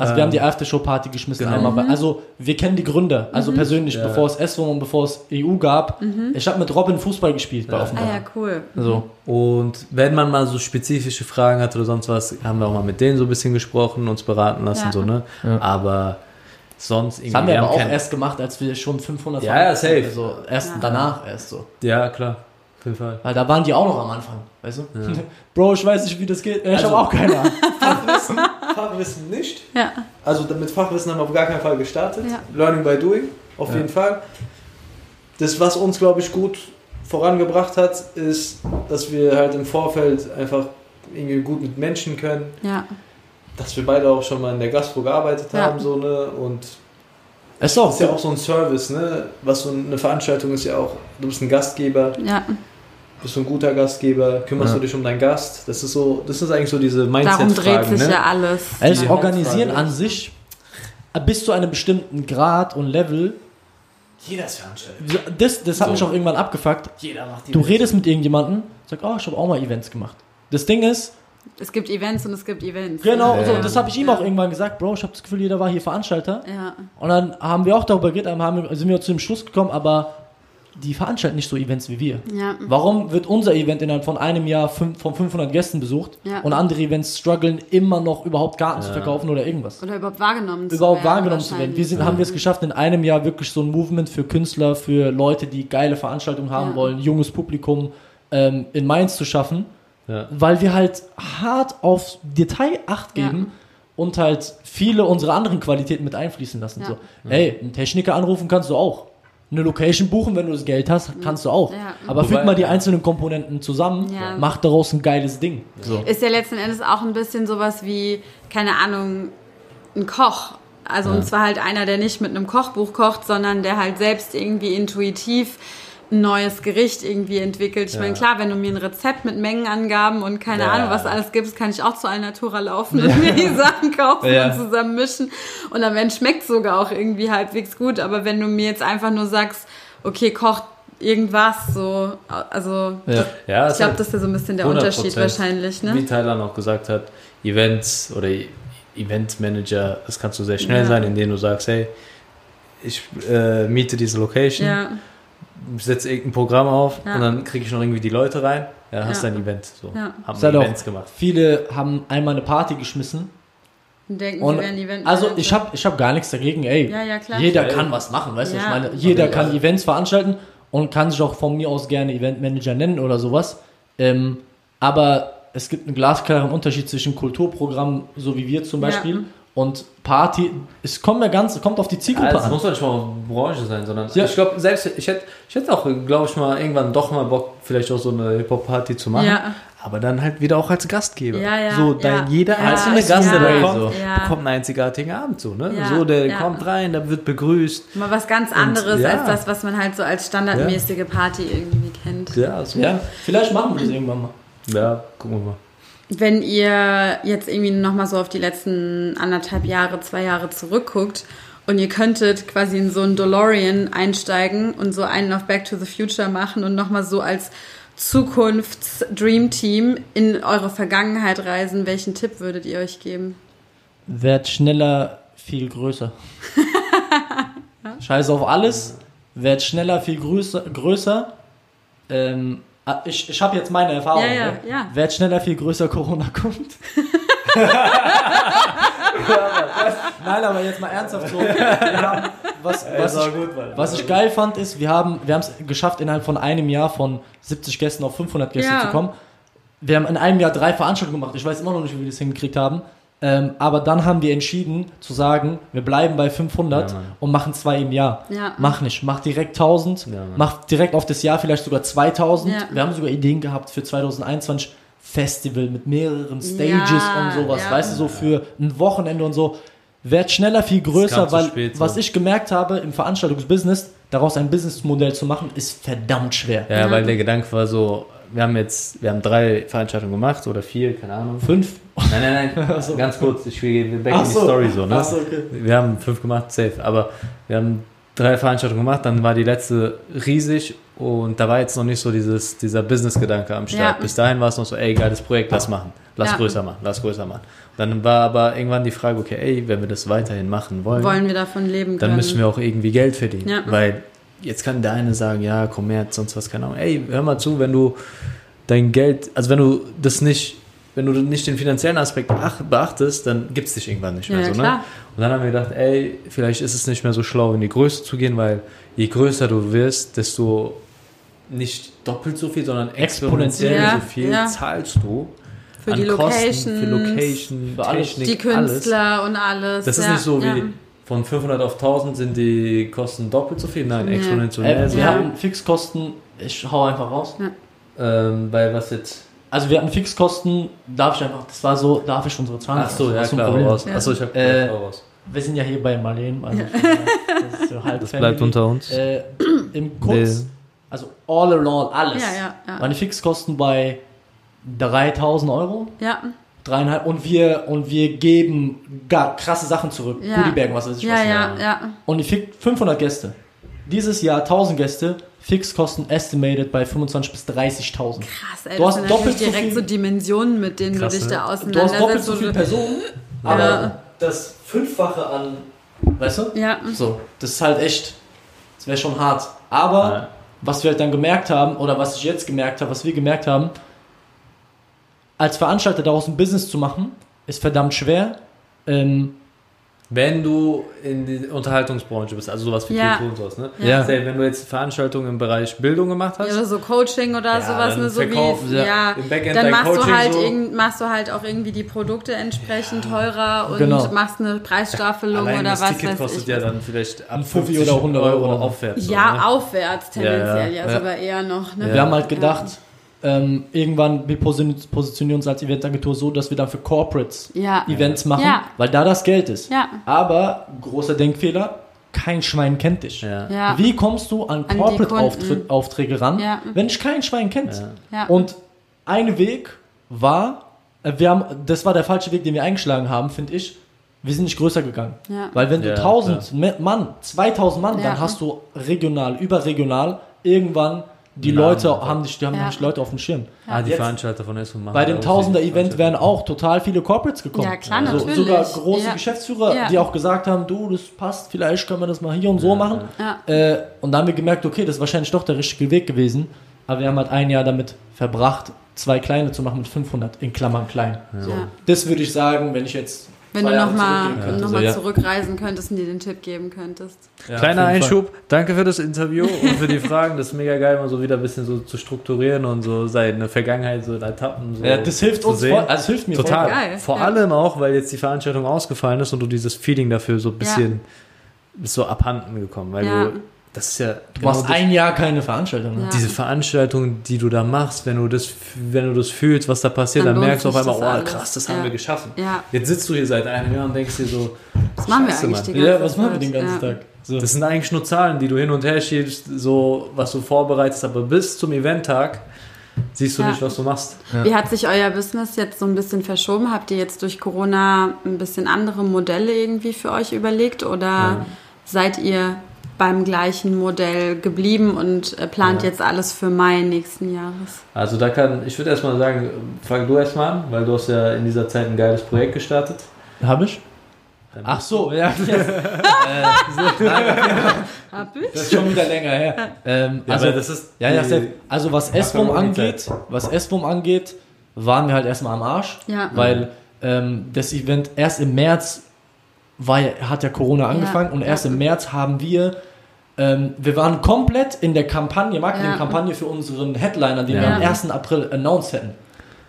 Also Ähm, wir haben die Aftershow-Party geschmissen genau. einmal. Bei, also wir kennen die Gründer, also persönlich, Ja. bevor es SWOM und bevor es EU gab. Ich habe mit Robin Fußball gespielt bei Ja. Ah Offenbach. ja, cool. So. Und wenn man mal so spezifische Fragen hat oder sonst was, haben wir auch mal mit denen so ein bisschen gesprochen, uns beraten lassen, Ja. so, ne? Ja. Aber sonst irgendwie. Das haben wir aber auch erst gemacht, als wir schon 500 Ja, waren. ja, safe. Also erst Ja. danach erst so. Ja, klar. Auf jeden Fall. Weil da waren die auch noch am Anfang, weißt du? *laughs* Bro, ich weiß nicht, wie das geht. Ich Also- habe auch keine Ahnung. *laughs* Fachwissen, Fachwissen nicht. Ja. Also mit Fachwissen haben wir auf gar keinen Fall gestartet. Ja. Learning by doing, auf Ja. jeden Fall. Das, was uns, glaube ich, gut vorangebracht hat, ist, dass wir halt im Vorfeld einfach irgendwie gut mit Menschen können. Ja. Dass wir beide auch schon mal in der Gastro gearbeitet Ja. haben, so ne. Und Ist auch, das ist ja auch so ein Service, ne? Was so eine Veranstaltung ist ja auch, du bist ein Gastgeber, Ja. Bist du ein guter Gastgeber, kümmerst Ja. du dich um deinen Gast. Das ist so, das ist eigentlich so diese Darum Mindset-Fragen, dreht sich ne? ja alles. Also organisieren an sich bis zu einem bestimmten Grad und Level, Jeder ist veranstaltet. das, das hat So. mich auch irgendwann abgefuckt. Jeder macht die Du redest mit irgendjemandem, sag, oh, ich habe auch mal Events gemacht. Das Ding ist, Es gibt Events und es gibt Events. genau, Ja. so, das habe ich ihm Ja. auch irgendwann gesagt, Bro, ich habe das Gefühl, jeder war hier Veranstalter. Ja. Und dann haben wir auch darüber geredet, dann haben wir, sind wir zu dem Schluss gekommen, aber die veranstalten nicht so Events wie wir. Ja. Warum wird unser Event innerhalb von einem Jahr fünf, von 500 Gästen besucht Ja. und andere Events strugglen immer noch überhaupt Karten zu Ja. verkaufen oder irgendwas? Oder überhaupt wahrgenommen zu überhaupt werden. wahrgenommen zu werden. Wir sind, haben wir es geschafft, in einem Jahr wirklich so ein Movement für Künstler, für Leute, die geile Veranstaltungen haben Ja. wollen, junges Publikum ähm, in Mainz zu schaffen, Ja. weil wir halt hart auf Detail Acht Ja. geben und halt viele unserer anderen Qualitäten mit einfließen lassen. Ja. So, ey, einen Techniker anrufen kannst du auch. Eine Location buchen, wenn du das Geld hast, kannst du auch. Ja. Aber Wobei- füg mal die einzelnen Komponenten zusammen, Ja. mach daraus ein geiles Ding. So. Ist ja letzten Endes auch ein bisschen sowas wie, keine Ahnung, ein Koch. Also und zwar halt einer, der nicht mit einem Kochbuch kocht, sondern der halt selbst irgendwie intuitiv ein neues Gericht irgendwie entwickelt. Ich Ja. meine, klar, wenn du mir ein Rezept mit Mengenangaben und keine Ja. Ahnung, was alles gibst, kann ich auch zu Alnatura laufen und mir die Sachen kaufen Ja. und zusammen mischen. Und am Ende schmeckt sogar auch irgendwie halbwegs gut. Aber wenn du mir jetzt einfach nur sagst, okay, kocht irgendwas so, also Ja. Ja, ich es glaube, das ist ja so ein bisschen der 100%. Unterschied wahrscheinlich, ne? Wie Tyler noch gesagt hat, Events oder Eventmanager, das kannst du sehr schnell Ja. sein, indem du sagst, hey, ich äh, miete diese Location, Ja, setze irgendein Programm auf Ja. und dann kriege ich noch irgendwie die Leute rein. Ja, dann hast du Ja. ein Event. So. Ja. Haben Ist halt auch- Events gemacht. Viele haben einmal eine Party geschmissen, Und denken, Und sie wären Event also ich habe ich hab gar nichts dagegen, ey. Ja, ja, klar. Jeder kann was machen, weißt du? Ja. Ich meine, jeder Ja. kann Events veranstalten und kann sich auch von mir aus gerne Eventmanager nennen oder sowas. Ähm, aber es gibt einen glasklaren Unterschied zwischen Kulturprogrammen, so wie wir zum Ja. Beispiel, und Party. Es kommt ja ganz, kommt auf die Zielgruppe Also, es an. muss doch nicht mal Branche sein, sondern Ja. ich glaube, selbst ich hätte, ich hätte auch, glaube ich, mal irgendwann doch mal Bock, vielleicht auch so eine Hip-Hop-Party zu machen. Ja. Aber dann halt wieder auch als Gastgeber. Ja, ja, so, dein, ja. jeder einzelne Gast, der ja, da kommt, so. Bekommt einen einzigartigen Abend so, ne? Ja, so, der ja. kommt rein, der wird begrüßt. Mal was ganz anderes ja. als das, was man halt so als standardmäßige Party irgendwie kennt. Ja, so. Ja, vielleicht machen wir das irgendwann mal. ja, gucken wir mal. Wenn ihr jetzt irgendwie nochmal so auf die letzten anderthalb Jahre, zwei Jahre zurückguckt und ihr könntet quasi in so einen DeLorean einsteigen und so einen auf Back to the Future machen und nochmal so als Zukunfts-Dream-Team in eure Vergangenheit reisen, welchen Tipp würdet ihr euch geben? Werd schneller, viel größer. *laughs* Scheiß auf alles. Werd schneller, viel größer. größer. Ähm, ich ich habe jetzt meine Erfahrung. Ja, ja, ne? ja. Werd schneller, viel größer, Corona kommt. *laughs* Nein, aber jetzt mal ernsthaft so. *laughs* Haben, was, was, ich, was ich geil fand, ist, wir haben wir es geschafft, innerhalb von einem Jahr von 70 Gästen auf 500 Gäste Ja. zu kommen. Wir haben in einem Jahr drei Veranstaltungen gemacht. Ich weiß immer noch nicht, wie wir das hingekriegt haben. Ähm, aber dann haben wir entschieden zu sagen, wir bleiben bei 500 Ja, und machen zwei im Jahr. Ja. Mach nicht, mach direkt 1000, Ja, mach direkt auf das Jahr vielleicht sogar 2000. Ja. Wir haben sogar Ideen gehabt für 2021 Festival mit mehreren Stages Ja, und sowas, ja. weißt du, so für ein Wochenende und so. Werd schneller, viel größer, weil spät, was ich gemerkt habe im Veranstaltungsbusiness, daraus ein Businessmodell zu machen, ist verdammt schwer. Ja, Ja. weil der Gedanke war so, wir haben jetzt, wir haben drei Veranstaltungen gemacht oder vier, keine Ahnung. Fünf. Nein, nein, nein, *laughs* so. ganz kurz, ich will back Ach in die so. Story so, ne? Ach so, okay. Wir haben fünf gemacht, safe, aber wir haben drei Veranstaltungen gemacht, dann war die letzte riesig und da war jetzt noch nicht so dieses, dieser Business-Gedanke am Start. Ja. Bis dahin war es noch so, ey, geiles Projekt, lass machen, lass Ja. größer machen, lass größer machen. Dann war aber irgendwann die Frage, okay, ey, wenn wir das weiterhin machen wollen, Wollen wir davon leben können? dann müssen wir auch irgendwie Geld verdienen. Ja. Weil jetzt kann der eine sagen, ja, Kommerz, sonst was, keine Ahnung. Ey, hör mal zu, wenn du dein Geld, also wenn du das nicht, wenn du nicht den finanziellen Aspekt ach- beachtest, dann gibt es dich irgendwann nicht mehr Ja, so, klar. ne? Und dann haben wir gedacht, ey, vielleicht ist es nicht mehr so schlau, in die Größe zu gehen, weil je größer du wirst, desto nicht doppelt so viel, sondern exponentiell Ja, so viel ja. zahlst du Für an die Kosten, Locations, für Location, für alles. Technik, die alles. Künstler und alles. Das ist ja, nicht so wie ja. Von 500 auf 1000 sind die Kosten doppelt so viel, nein, Nee. exponentiell. Äh, wir Ja. hatten Fixkosten, ich hau einfach raus. ähm, weil was jetzt? Also wir hatten Fixkosten, darf ich einfach, das war so, darf ich unsere Zahlen Ach so, ja klar, raus. Ja. Achso, ich hab Äh, raus. Wir sind ja hier bei Marleen, also das, ist so halb Das Family. bleibt unter uns. Äh, Im Kurz, Nee. also all around alles. Ja, ja, ja. Meine Fixkosten bei 3000 Euro, Ja, dreieinhalb und wir und wir geben gar krasse Sachen zurück. Ja. Goodiebagen, was weiß ich ja, was. ja, ja. Und ich fick 500 Gäste. Dieses Jahr 1000 Gäste, Fixkosten estimated bei 25 bis 30.000. Krass, ey. Du das hast sind doppelt so direkt viel- so Dimensionen, mit denen Krass, du dich ne? da Du hast auseinandersetzt. doppelt so viele Personen, aber Ja. das Fünffache an, weißt du? Ja, So, das ist halt echt, das wäre schon hart. Aber Ja. was wir halt dann gemerkt haben, oder was ich jetzt gemerkt habe, was wir gemerkt haben, als Veranstalter daraus ein Business zu machen, ist verdammt schwer. Ähm, Wenn du in die Unterhaltungsbranche bist, also sowas wie Ja. Kultur und sowas, ne? Ja. Say, Wenn du jetzt Veranstaltungen im Bereich Bildung gemacht hast, Ja, oder so Coaching oder Ja, sowas, dann ne, so verkaufen wie, ja, im Backend dann machst du Coaching halt so. irgend, machst du halt auch irgendwie die Produkte entsprechend teurer und Genau. machst eine Preisstaffelung allein oder das was Ticket weiß kostet ich. ja dann vielleicht ab Ein Fuffi 50 oder 100 Euro. aufwärts. so, ja, ne? aufwärts tendenziell, ja, ja. sogar eher noch. Ne? Ja. Wir haben halt gedacht, ähm, irgendwann, wir posi- positionieren uns als Eventagentur so, dass wir dann für Corporates Ja. Events machen, Ja. weil da das Geld ist. Ja. Aber, großer Denkfehler, kein Schwein kennt dich. Ja. Ja. Wie kommst du an die Corporate-Aufträge ran, Ja. wenn dich kein Schwein kennt? Ja. Ja. Und ein Weg war, äh, wir haben, das war der falsche Weg, den wir eingeschlagen haben, finde ich. Wir sind nicht größer gegangen. Ja. Weil wenn du Ja, 1000 Me- Mann, 2000 Mann, Ja. dann hast du regional, überregional irgendwann die Namen Leute haben dich, die haben Ja. nicht Leute auf dem Schirm. Ah, die Jetzt- Veranstalter von SO machen. Bei dem Tausender-Event wären auch total viele Corporates gekommen. Ja, klar, so, natürlich. Sogar große Ja. Geschäftsführer, Ja. die auch gesagt haben, du, das passt, vielleicht können wir das mal hier und so machen. Ja. Äh, und dann haben wir gemerkt, okay, das ist wahrscheinlich doch der richtige Weg gewesen. Aber wir haben halt ein Jahr damit verbracht, zwei kleine zu machen mit 500, in Klammern klein. So. Ja. Das würde ich sagen, wenn ich jetzt Wenn du nochmal könntest. noch mal Ja. zurückreisen könntest und dir den Tipp geben könntest. Ja, Kleiner jeden Fall. Einschub. Danke für das Interview und für die Fragen. Das ist mega geil, mal so wieder ein bisschen so zu strukturieren und so seine Vergangenheit so in Etappen so Ja, das hilft zu uns sehen. voll, also es hilft mir Total. voll. Geil, Vor ja. allem auch, weil jetzt die Veranstaltung ausgefallen ist und du dieses Feeling dafür so ein bisschen bist so abhanden gekommen, weil Ja. du das ist ja Du machst genau das- ein Jahr keine Veranstaltung. Ne? Ja. diese Veranstaltung, die du da machst, wenn du das, wenn du das fühlst, was da passiert, Dann dann, merkst du auf einmal, oh alles. krass, das Ja. haben wir geschaffen. Ja, Jetzt sitzt du hier seit einem Jahr und denkst dir so, was machen wir eigentlich Mann. die ganze Ja, was machen wir den ganzen ja. Tag? So. das sind eigentlich nur Zahlen, die du hin und her schiebst, so was du vorbereitest, aber bis zum Eventtag siehst du Ja. nicht, was du machst. Wie hat sich euer Business jetzt so ein bisschen verschoben? Habt ihr jetzt durch Corona ein bisschen andere Modelle irgendwie für euch überlegt oder seid ihr beim gleichen Modell geblieben und äh, plant Ja. jetzt alles für Mai nächsten Jahres? Also da kann, ich würde erstmal sagen, fang du erstmal an, weil du hast ja in dieser Zeit ein geiles Projekt gestartet. Hab ich? Ach so, ja. *laughs* Yes. *laughs* Hab ich? Das ist schon wieder länger her. Ähm, Ja, also, das ist ja, Steph, also was Macaroni angeht, was S-Wum angeht, waren wir halt erstmal am Arsch, Ja. weil ähm, das Event erst im März war, ja- hat ja Corona angefangen Ja, und erst ja. im März haben wir ähm, wir waren komplett in der Kampagne, Marketingkampagne für unseren Headliner, den wir am 1. April announced hätten.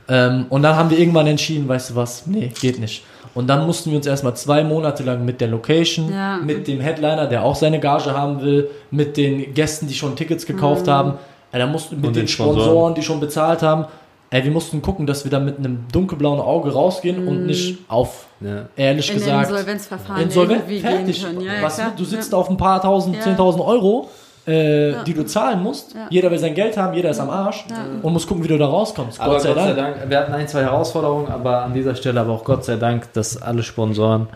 Ähm, und dann haben wir irgendwann entschieden, weißt du was, nee, geht nicht. Und dann mussten wir uns erstmal zwei Monate lang mit der Location, Ja. mit dem Headliner, der auch seine Gage haben will, mit den Gästen, die schon Tickets gekauft Mhm. haben, äh, da mussten mit den den Sponsoren. Sponsoren, die schon bezahlt haben, ey, wir mussten gucken, dass wir da mit einem dunkelblauen Auge rausgehen und nicht auf, Ja. ehrlich. In gesagt, Insolvenzverfahren Insolvent, irgendwie fertig. gehen können. Ja, Was, klar. du sitzt ja. auf ein paar tausend, Ja. 10.000 Euro, äh, Ja. die du zahlen musst. Ja. Jeder will sein Geld haben, jeder ist am Arsch Ja. und muss gucken, wie du da rauskommst. Aber Gott sei Dank. Wir hatten ein, zwei Herausforderungen, aber an dieser Stelle aber auch Gott sei Dank, dass alle Sponsoren,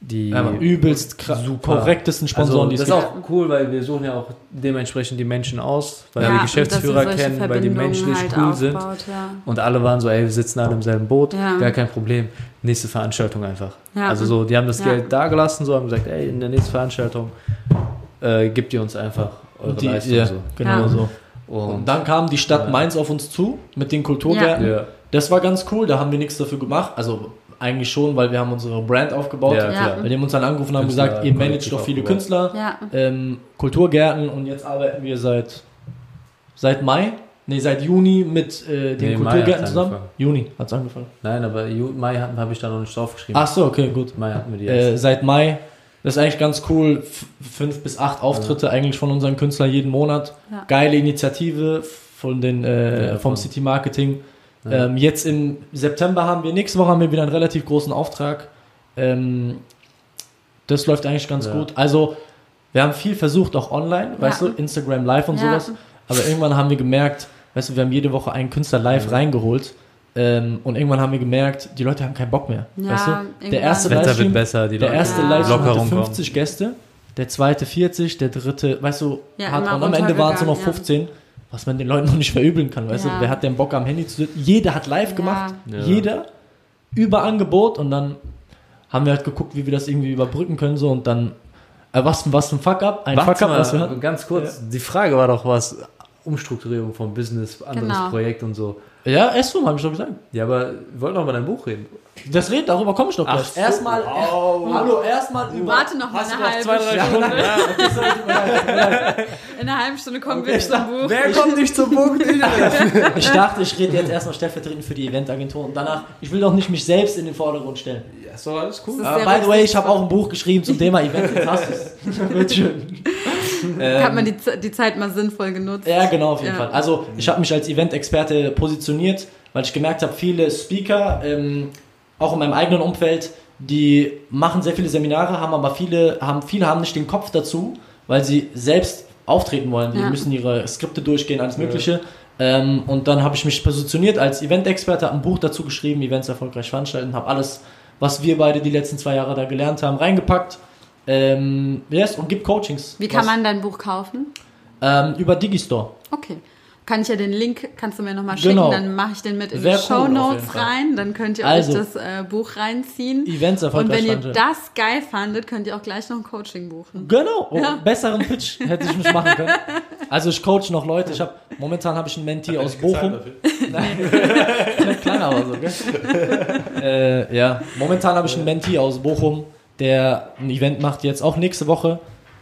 die Ja, aber übelst Super. korrektesten Sponsoren, also, die es das ist gibt. auch cool, weil wir suchen ja auch dementsprechend die Menschen aus, weil Ja, wir Geschäftsführer kennen, weil die menschlich halt cool sind. aufbaut, Ja. Und alle waren so, ey, wir sitzen alle im selben Boot, Ja. gar kein Problem. Nächste Veranstaltung einfach. Ja. Also so, die haben das Ja. Geld da gelassen, so haben gesagt, ey, in der nächsten Veranstaltung äh, gebt ihr uns einfach eure Die, Leistung. ja, So. genau Ja. so. Und, Und dann kam die Stadt Ja. Mainz auf uns zu mit den Kulturgärten. ja. Das war ganz cool, da haben wir nichts dafür gemacht. Also eigentlich schon, weil wir haben unsere Brand aufgebaut. Ja, Ja. Bei dem uns dann angerufen haben und Künstler- gesagt, ihr managt doch viele. Künstler, Ja. ähm, Kulturgärten und jetzt arbeiten wir seit seit Mai, nee, seit Juni mit äh, den Nee, Kulturgärten zusammen. angefangen. Juni hat es angefangen. Nein, aber Ju- Mai hatten- habe ich da noch nicht draufgeschrieben. Ach so, okay, gut. Mai hatten wir die jetzt. Äh, seit Mai. Das ist eigentlich ganz cool. F fünf bis acht Auftritte eigentlich von unseren Künstlern jeden Monat. Ja. Geile Initiative von den, äh, Ja, vom. City Marketing. Ja. Ähm, jetzt im September haben wir, nächste Woche haben wir wieder einen relativ großen Auftrag. Ähm, das läuft eigentlich ganz Ja. gut. Also, wir haben viel versucht, auch online, Ja. weißt du, Instagram Live und Ja. sowas. Aber irgendwann haben wir gemerkt, weißt du, wir haben jede Woche einen Künstler live Ja. reingeholt. Ähm, und irgendwann haben wir gemerkt, die Leute haben keinen Bock mehr. Ja, weißt du? Der erste Wetter Livestream, wird besser, die der erste Ja. Livestream hatte rumkommen. 50 Gäste, der zweite 40, der dritte, weißt du, Ja, hat, und am Ende waren es nur noch runtergegangen, 15, was man den Leuten noch nicht verübeln kann, weißt Ja. du, wer hat denn Bock am Handy zu sitzen? Jeder hat live Ja. gemacht, Ja. jeder, über Angebot und dann haben wir halt geguckt, wie wir das irgendwie überbrücken können so und dann, äh, was, was ein Fuck-up, ein Warte Fuck-up, mal, was wir hatten. ganz kurz, die Frage war doch was, Umstrukturierung vom Business, anderes Genau. Projekt und so. Ja, Essrum, habe ich doch gesagt. Ja, aber wir wollten doch mal dein Buch reden. Das red, darüber komme ich doch gleich. So. erstmal, Wow. hallo, erstmal über... Warte noch mal eine noch halbe zwei, Stunde. Ja, okay. In einer halben Stunde kommen Okay. wir zum Buch. Wer kommt nicht zum Punkt? *laughs* Ich dachte, ich rede jetzt erstmal stellvertretend für die Eventagentur und danach, ich will doch nicht mich selbst in den Vordergrund stellen. ja, doch alles cool. Sehr by the way, ich habe auch ein Buch geschrieben zum Thema es. *laughs* Wird schön. *laughs* Hat man die, Z- die Zeit mal sinnvoll genutzt? Ja, genau, auf jeden Ja. Fall. Also, ich habe mich als Event-Experte positioniert, weil ich gemerkt habe, viele Speaker, ähm, auch in meinem eigenen Umfeld, die machen sehr viele Seminare, haben aber viele haben, viele haben nicht den Kopf dazu, weil sie selbst auftreten wollen. Die Ja. müssen ihre Skripte durchgehen, alles Mögliche. Ähm, und dann habe ich mich positioniert als Event-Experte, habe ein Buch dazu geschrieben, Events erfolgreich veranstalten, habe alles, was wir beide die letzten zwei Jahre da gelernt haben, reingepackt. Ähm, yes, und gibt Coachings. Wie kann Was- man dein Buch kaufen? Ähm, über Digistore. Okay. Kann ich ja den Link, kannst du mir nochmal schicken, Genau. dann mache ich den mit in Wär die cool, Show Notes rein, dann könnt ihr Also. euch das äh, Buch reinziehen. Events Und erfolgreich wenn ihr das geil fandet, könnt ihr auch gleich noch ein Coaching buchen. Genau, oh, Ja. besseren Pitch hätte ich mich machen können. *laughs* Also ich coach noch Leute, ich habe Momentan habe ich einen Mentee aus nicht Bochum. dafür? Klingt *laughs* klein, aber so, gell? *laughs* äh, ja, momentan habe ich einen Mentee aus Bochum, der ein Event macht jetzt auch nächste Woche.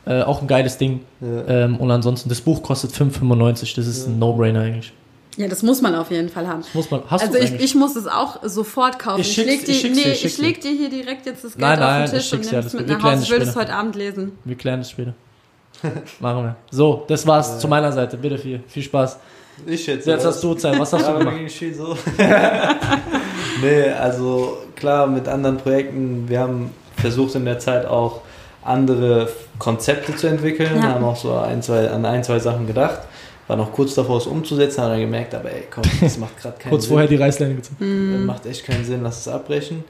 Äh, auch ein geiles Ding. Ja. Ähm, und ansonsten, das Buch kostet 5,95. Das ist ein No-Brainer eigentlich. Ja, das muss man auf jeden Fall haben. Das muss man. Hast Also du ich, eigentlich? ich muss es auch sofort kaufen. Ich Ich, dir, ich nee, dir, ich ich leg dir hier direkt jetzt das Geld Nein, auf nein, den ich Tisch und nimm's das- mit wir nach Hause. Ich will das später. heute Abend lesen. Wir klären das später. Machen wir. So, das war's zu meiner Seite. Bitte viel, viel Spaß. Ich jetzt. Jetzt hast du Zeit. Was hast Ja, du gemacht? so. *laughs* nee, also klar, mit anderen Projekten, wir haben versucht in der Zeit auch andere Konzepte zu entwickeln, Ja. haben auch so ein, zwei, an ein, zwei Sachen gedacht, war noch kurz davor, es umzusetzen, haben dann gemerkt, aber ey, komm, das macht gerade keinen Kurz Sinn. vorher die Reißleine gezogen. Das macht echt keinen Sinn, lass es abbrechen.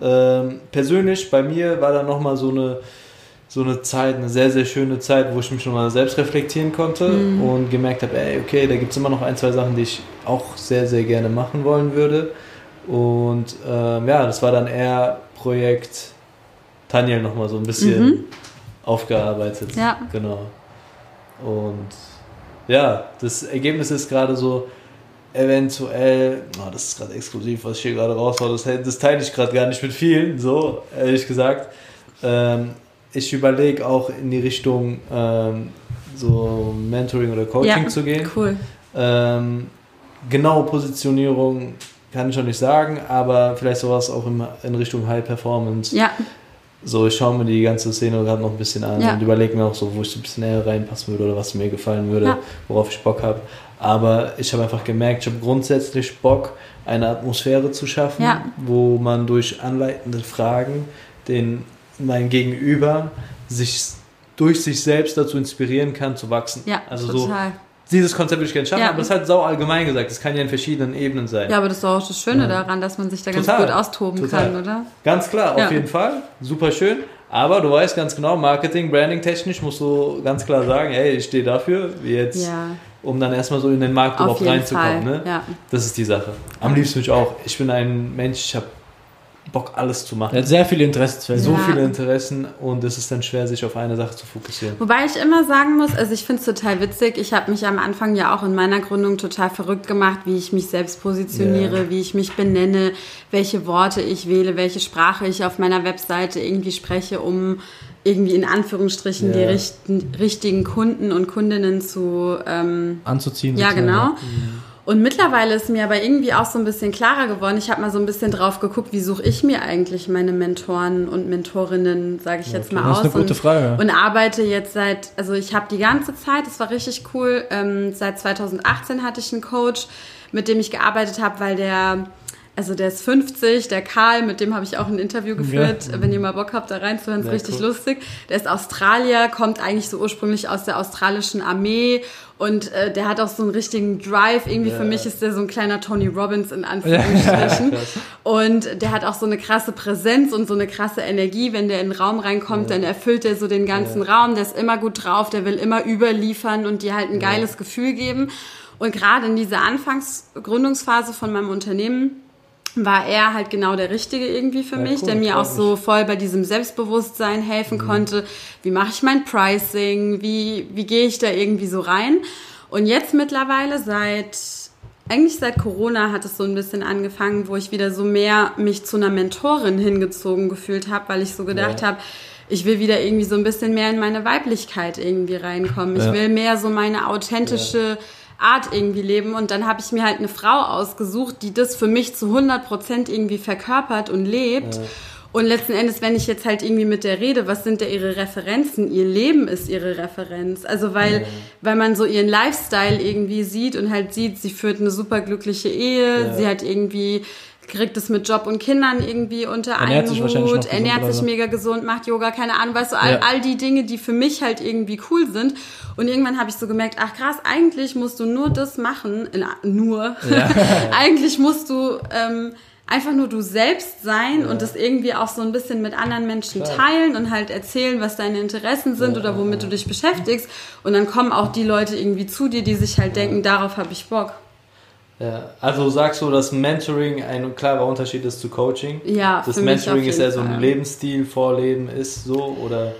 Ähm, persönlich, bei mir war da nochmal so eine, so eine Zeit, eine sehr, sehr schöne Zeit, wo ich mich nochmal selbst reflektieren konnte Mhm. und gemerkt habe, ey, okay, da gibt es immer noch ein, zwei Sachen, die ich auch sehr, sehr gerne machen wollen würde. Und ähm, ja, das war dann eher Projekt Tanja nochmal so ein bisschen Mhm. aufgearbeitet. Ja. Genau. Und ja, das Ergebnis ist gerade so, eventuell, oh, das ist gerade exklusiv, was ich hier gerade raushaue, das, das teile ich gerade gar nicht mit vielen, so ehrlich gesagt. Ähm, ich überlege auch in die Richtung ähm, so Mentoring oder Coaching Ja, zu gehen. Cool. Ähm, genaue Positionierung kann ich noch nicht sagen, aber vielleicht sowas auch in, in Richtung High Performance. Ja, So, ich schaue mir die ganze Szene gerade noch ein bisschen an Ja. und überlege mir auch so, wo ich so ein bisschen näher reinpassen würde oder was mir gefallen würde, Ja. worauf ich Bock habe. Aber ich habe einfach gemerkt, ich habe grundsätzlich Bock, eine Atmosphäre zu schaffen, Ja. wo man durch anleitende Fragen den mein Gegenüber sich durch sich selbst dazu inspirieren kann, zu wachsen. ja, also so total. Dieses Konzept würde ich gerne schaffen, Ja. aber das ist halt sau allgemein gesagt. Das kann ja in verschiedenen Ebenen sein. Ja, aber das ist auch das Schöne Ja. daran, dass man sich da ganz Total. gut austoben Total. kann, oder? Ganz klar, Ja. auf jeden Fall. Super schön. Aber du weißt ganz genau, Marketing, Branding technisch musst du ganz klar sagen, hey, ich stehe dafür, jetzt, um dann erstmal so in den Markt auf überhaupt reinzukommen. Ne? Das ist die Sache. Am liebsten mich auch. Ich bin ein Mensch, ich habe Bock, alles zu machen. Er hat sehr viele Interessensfelder. so Ja. viele Interessen und es ist dann schwer, sich auf eine Sache zu fokussieren. Wobei ich immer sagen muss, also ich finde es total witzig. Ich habe mich am Anfang ja auch in meiner Gründung total verrückt gemacht, wie ich mich selbst positioniere, Ja. wie ich mich benenne, welche Worte ich wähle, welche Sprache ich auf meiner Webseite irgendwie spreche, um irgendwie in Anführungsstrichen die Ja. richten, richtigen Kunden und Kundinnen zu ähm, Anzuziehen. Ja, genau. Und mittlerweile ist mir aber irgendwie auch so ein bisschen klarer geworden. Ich habe mal so ein bisschen drauf geguckt, wie suche ich mir eigentlich meine Mentoren und Mentorinnen, sage ich jetzt mal Das aus. ist eine gute und, Frage. und arbeite jetzt seit, also ich habe die ganze Zeit, das war richtig cool, ähm, seit 2018 hatte ich einen Coach, mit dem ich gearbeitet habe, weil der, also der ist 50, der Karl, mit dem habe ich auch ein Interview geführt. Wenn ihr mal Bock habt, da reinzuhören, ist Ja, richtig cool. lustig. Der ist Australier, kommt eigentlich so ursprünglich aus der australischen Armee und äh, der hat auch so einen richtigen Drive. Irgendwie für Ja. mich ist der so ein kleiner Tony Robbins in *laughs* Anführungsstrichen. Und der hat auch so eine krasse Präsenz und so eine krasse Energie. Wenn der in den Raum reinkommt, dann erfüllt er so den ganzen Raum. Der ist immer gut drauf, der will immer überliefern und dir halt ein geiles Gefühl geben. Und gerade in dieser Anfangsgründungsphase von meinem Unternehmen war er halt genau der Richtige irgendwie für Ja, mich, cool, der mir auch so voll bei diesem Selbstbewusstsein helfen Mhm. konnte. Wie mache ich mein Pricing? Wie, wie gehe ich da irgendwie so rein? Und jetzt mittlerweile seit, eigentlich seit Corona hat es so ein bisschen angefangen, wo ich wieder so mehr mich zu einer Mentorin hingezogen gefühlt habe, weil ich so gedacht Ja. habe, ich will wieder irgendwie so ein bisschen mehr in meine Weiblichkeit irgendwie reinkommen. Ich Ja. will mehr so meine authentische Art irgendwie leben. Und dann habe ich mir halt eine Frau ausgesucht, die das für mich zu 100 Prozent irgendwie verkörpert und lebt. Und letzten Endes, wenn ich jetzt halt irgendwie mit der rede, was sind da ihre Referenzen? Ihr Leben ist ihre Referenz. Also weil, weil man so ihren Lifestyle irgendwie sieht und halt sieht, sie führt eine super glückliche Ehe, Ja. sie hat irgendwie kriegt es mit Job und Kindern irgendwie unter Ernährt einen sich Hut, ernährt sich mega gesund, macht Yoga, keine Ahnung, weißt du, all, Ja. all die Dinge, die für mich halt irgendwie cool sind. Und irgendwann habe ich so gemerkt, ach krass, eigentlich musst du nur das machen, in, nur, *laughs* eigentlich musst du ähm, einfach nur du selbst sein und das irgendwie auch so ein bisschen mit anderen Menschen Klar. teilen und halt erzählen, was deine Interessen sind oder womit du dich beschäftigst. Und dann kommen auch die Leute irgendwie zu dir, die sich halt denken, darauf habe ich Bock. Ja, also sagst du, dass Mentoring ein klarer Unterschied ist zu Coaching? Ja, Das Mentoring ist eher so ein. Lebensstil, Vorleben ist so oder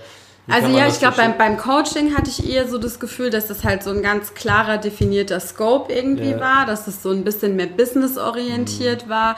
Also ja, ich glaube, beim, beim Coaching hatte ich eher so das Gefühl, dass das halt so ein ganz klarer definierter Scope irgendwie Ja. war, dass es so ein bisschen mehr businessorientiert war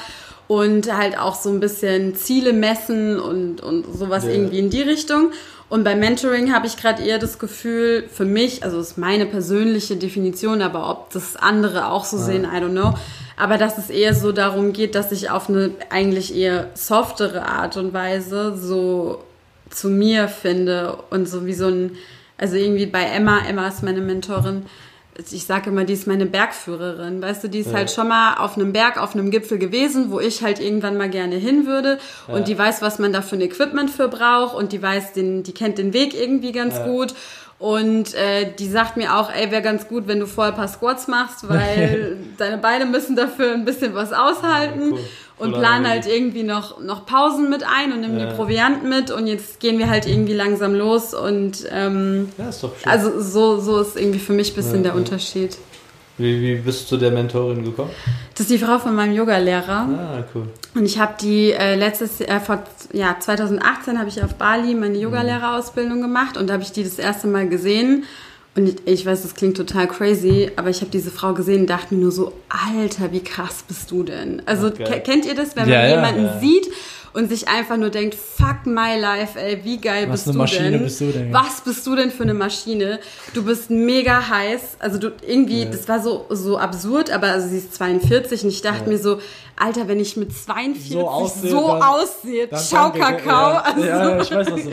und halt auch so ein bisschen Ziele messen und, und sowas Ja. irgendwie in die Richtung. Und beim Mentoring habe ich gerade eher das Gefühl, für mich, also ist meine persönliche Definition, aber ob das andere auch so sehen, I don't know. Aber dass es eher so darum geht, dass ich auf eine eigentlich eher softere Art und Weise so zu mir finde und so wie so ein, also irgendwie bei Emma, Emma ist meine Mentorin, ich sage immer, die ist meine Bergführerin, weißt du, die ist Ja. halt schon mal auf einem Berg, auf einem Gipfel gewesen, wo ich halt irgendwann mal gerne hin würde Ja. und die weiß, was man da für ein Equipment für braucht und die weiß, den, die kennt den Weg irgendwie ganz Ja. gut und äh, die sagt mir auch, ey, wäre ganz gut, wenn du vorher ein paar Squats machst, weil *laughs* deine Beine müssen dafür ein bisschen was aushalten. cool. Und Cooler plan Analogie. halt irgendwie noch, noch Pausen mit ein und nimm Ja. die Proviant mit und jetzt gehen wir halt irgendwie langsam los und ähm, Ja, ist doch schön. also so, so ist irgendwie für mich ein bisschen Ja, der ja. Unterschied. wie, wie bist du der Mentorin gekommen? Das ist die Frau von meinem Yoga-Lehrer. Ah, cool. Und ich habe die äh, letztes äh, vor ja 2018 habe ich auf Bali meine Yogalehrerausbildung gemacht und da habe ich die das erste Mal gesehen und ich, ich weiß, das klingt total crazy, aber ich habe diese Frau gesehen und dachte mir nur so, Alter, wie krass bist du denn? Also ke- kennt ihr das, wenn Ja, man ja, jemanden ja. sieht und sich einfach nur denkt, fuck my life, ey, wie geil Was bist eine du Maschine denn? bist du denn. Was bist du denn für eine Maschine? Du bist mega heiß. Also du irgendwie, das war so, so absurd, aber also sie ist 42 und ich dachte mir so, Alter, wenn ich mit 42 So so, aussehe, dann- aussehe, Dann ciao Kakao. *laughs* Ja, Also, ja, ich weiß, was du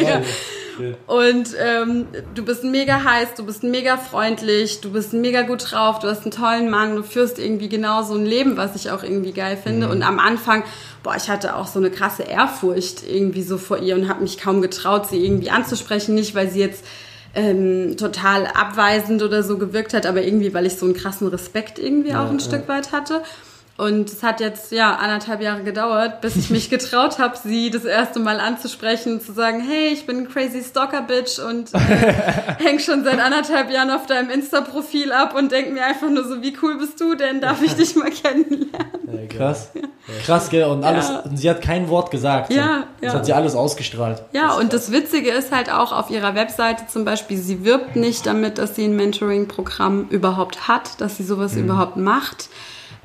Ja. Und ähm, du bist mega heiß, du bist mega freundlich, du bist mega gut drauf, du hast einen tollen Mann, du führst irgendwie genau so ein Leben, was ich auch irgendwie geil finde. Mhm. Und am Anfang, boah, ich hatte auch so eine krasse Ehrfurcht irgendwie so vor ihr und habe mich kaum getraut, sie irgendwie anzusprechen. Nicht, weil sie jetzt ähm, total abweisend oder so gewirkt hat, aber irgendwie, weil ich so einen krassen Respekt irgendwie auch ein Stück weit hatte. Und es hat jetzt ja anderthalb Jahre gedauert, bis ich mich *laughs* getraut habe, sie das erste Mal anzusprechen und zu sagen, hey, ich bin ein crazy Stalker Bitch und äh, *laughs* häng schon seit anderthalb Jahren auf deinem Insta-Profil ab und denk mir einfach nur so, wie cool bist du denn? Darf ich dich mal kennenlernen? Krass. Krass, gell? Und alles, Ja. und sie hat kein Wort gesagt. Ja, Das ja. hat sie alles ausgestrahlt. Ja, und das Witzige ist halt auch auf ihrer Webseite zum Beispiel, sie wirbt nicht damit, dass sie ein Mentoring-Programm überhaupt hat, dass sie sowas überhaupt macht.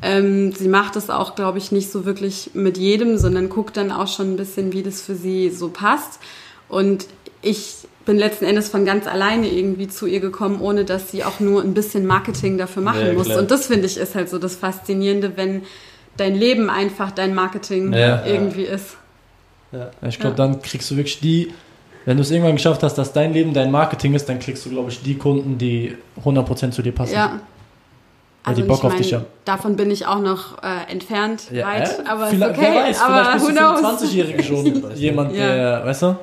Ähm, sie macht es auch, glaube ich, nicht so wirklich mit jedem, sondern guckt dann auch schon ein bisschen, wie das für sie so passt. Und ich bin letzten Endes von ganz alleine irgendwie zu ihr gekommen, ohne dass sie auch nur ein bisschen Marketing dafür machen Ja, muss. Und das finde ich ist halt so das Faszinierende, wenn dein Leben einfach dein Marketing Ja, ja. irgendwie ist. Ja. Ich glaube, Ja. dann kriegst du wirklich die, wenn du es irgendwann geschafft hast, dass dein Leben dein Marketing ist, dann kriegst du, glaube ich, die Kunden, die 100% zu dir passen. Ja. Weil die Bock ich auf mein, dich haben. Davon bin ich auch noch äh, entfernt Ja, weit, äh? aber vielleicht, ist okay. Wer weiß, aber vielleicht bist who du knows? 25-Jährige schon *laughs* jemand, Ja. der, weißt du?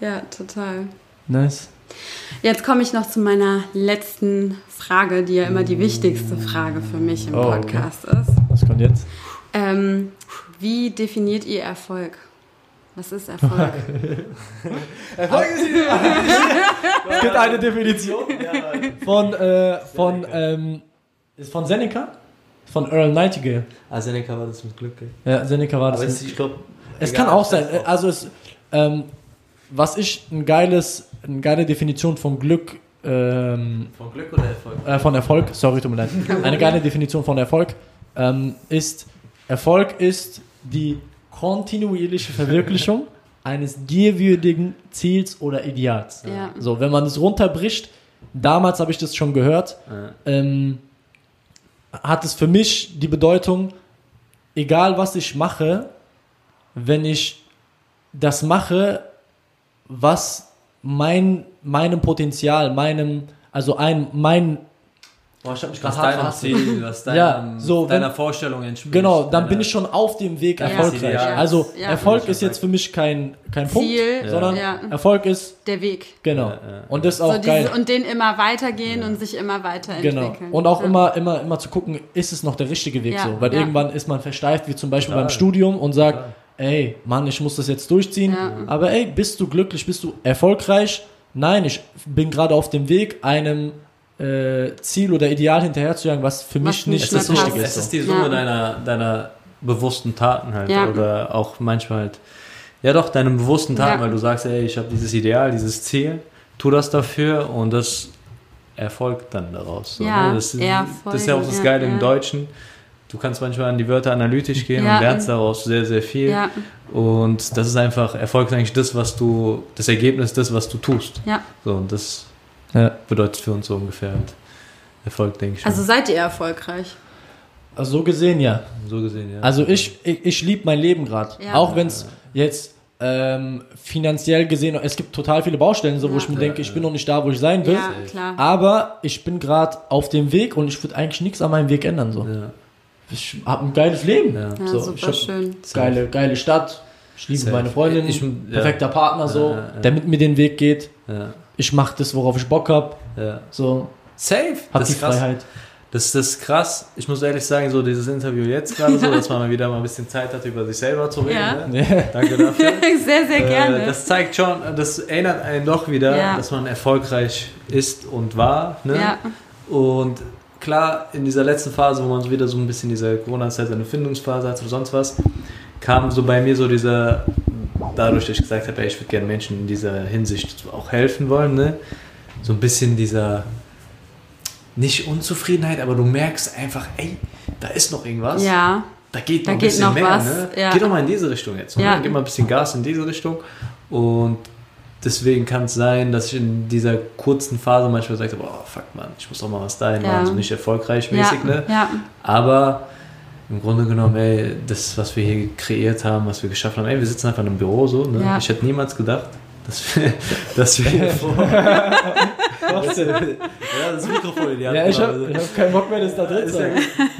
Ja, total. Nice. Jetzt komme ich noch zu meiner letzten Frage, die ja immer die wichtigste Frage für mich im Oh, okay. Podcast ist. Was kommt jetzt? Ähm, wie definiert ihr Erfolg? Was ist Erfolg? *laughs* *laughs* Es gibt eine Definition von, äh, von, ähm, ist von Seneca, von Earl Nightingale. Ah, Seneca war das mit Glück, ey. Ja, Seneca war das. Aber es, ich glaube. Es kann auch sein. Also es, ähm, was ich ein geiles, eine geile Definition von Glück, ähm, Von Glück oder Erfolg? äh, von Erfolg, sorry, tut mir leid, *laughs* eine geile Definition von Erfolg ähm, ist, Erfolg ist die kontinuierliche Verwirklichung *laughs* eines gierwürdigen Ziels oder Ideals. ja. So, wenn man es runterbricht, damals habe ich das schon gehört, Ja. ähm, hat es für mich die Bedeutung, egal was ich mache, wenn ich das mache, was mein, meinem Potenzial, meinem, also ein, mein, boah, ich habe mich Was gerade hart deinem verhaspelt. Ziel, was deinem, Ja, so, deiner wenn- Vorstellung entspricht. Genau, dann bin ich schon auf dem Weg Ja, erfolgreich. Ideal. Also Ja. Erfolg Ja. ist jetzt für mich kein, kein Punkt, Ziel, sondern ja. Erfolg ist, der Weg. genau. Ja, ja. Und das ist So auch geil. diese, und den immer weitergehen und sich immer weiterentwickeln. Genau. Und auch ja. immer, immer, immer zu gucken, ist es noch der richtige Weg Ja, so? Weil ja. irgendwann ist man versteift, wie zum Beispiel Total. beim Studium und sagt, Total. ey, Mann, ich muss das jetzt durchziehen. Ja. Aber ey, bist du glücklich, bist du erfolgreich? Nein, ich bin gerade auf dem Weg, einem äh, Ziel oder Ideal hinterherzujagen, was für Was mich nicht das Richtige passt. Es ist. ist die Ja. Summe deiner, deiner bewussten Taten halt. Ja. Oder auch manchmal halt. Ja, doch, deinem bewussten Taten, Ja. weil du sagst, ey, ich habe dieses Ideal, dieses Ziel. tu das dafür und das erfolgt dann daraus. So, Ja, ne? das, ist, das ist ja auch das ja, Geile ja. im Deutschen. Du kannst manchmal an die Wörter analytisch gehen Ja. und lernst daraus sehr, sehr viel. Ja, Und das ist einfach, Erfolg ist eigentlich das, was du, das Ergebnis, das, was du tust. ja. So, und das Ja. bedeutet für uns so ungefähr halt Erfolg, denke ich. Also schon. seid ihr erfolgreich? Also so gesehen, ja. so gesehen, ja. Also ich, ich, ich liebe mein Leben gerade. Ja. Auch wenn es jetzt ähm, finanziell gesehen, es gibt total viele Baustellen, so, wo Ja. ich mir denke, ich bin noch nicht da, wo ich sein will. Ja, klar. Aber ich bin gerade auf dem Weg und ich würde eigentlich nichts an meinem Weg ändern. So. ja. Ich habe ein geiles Leben. Ja. So, ich super hab schön. geile, geile Stadt. Ich liebe Safe. meine Freundin. Ich- ja. perfekter Partner, so, Ja, ja, ja. der mit mir den Weg geht. Ja. Ich mache das, worauf ich Bock habe. ja. So, Safe. hab das die ist krass. Freiheit. Das, das ist krass. Ich muss ehrlich sagen, so dieses Interview jetzt gerade so, *laughs* dass man mal wieder mal ein bisschen Zeit hat, über sich selber zu reden. Ja. Ne? Ja. Danke dafür. *laughs* sehr, sehr gerne. Äh, das zeigt schon, das erinnert einen doch wieder, Ja. dass man erfolgreich ist und war. Ne? ja, Und klar, in dieser letzten Phase, wo man so wieder so ein bisschen diese Corona-Zeit, seine Findungsphase hat oder sonst was, kam so bei mir so dieser, dadurch, dass ich gesagt habe, ey, ich würde gerne Menschen in dieser Hinsicht auch helfen wollen, ne? so ein bisschen dieser, nicht Unzufriedenheit, aber du merkst einfach, ey, da ist noch irgendwas. ja, Da geht noch Da ein bisschen noch mehr. was, Ne? ja. Geh doch mal in diese Richtung jetzt. Ja. Ne? Gib mal ein bisschen Gas in diese Richtung. Und deswegen kann es sein, dass ich in dieser kurzen Phase manchmal gesagt habe, oh fuck man, ich muss doch mal was dahin Ja. machen, so nicht erfolgreich ja, mäßig. Ne? ja, Aber im Grunde genommen, ey, das, was wir hier kreiert haben, was wir geschafft haben, ey, wir sitzen einfach in einem Büro so. Ne? Ja. Ich hätte niemals gedacht, dass wir, dass wir hier vor. *laughs* Was denn? ja, das Mikrofon in die Hand Ja, ich genommen. habe hab keinen Bock mehr, dass da drin Ist gut.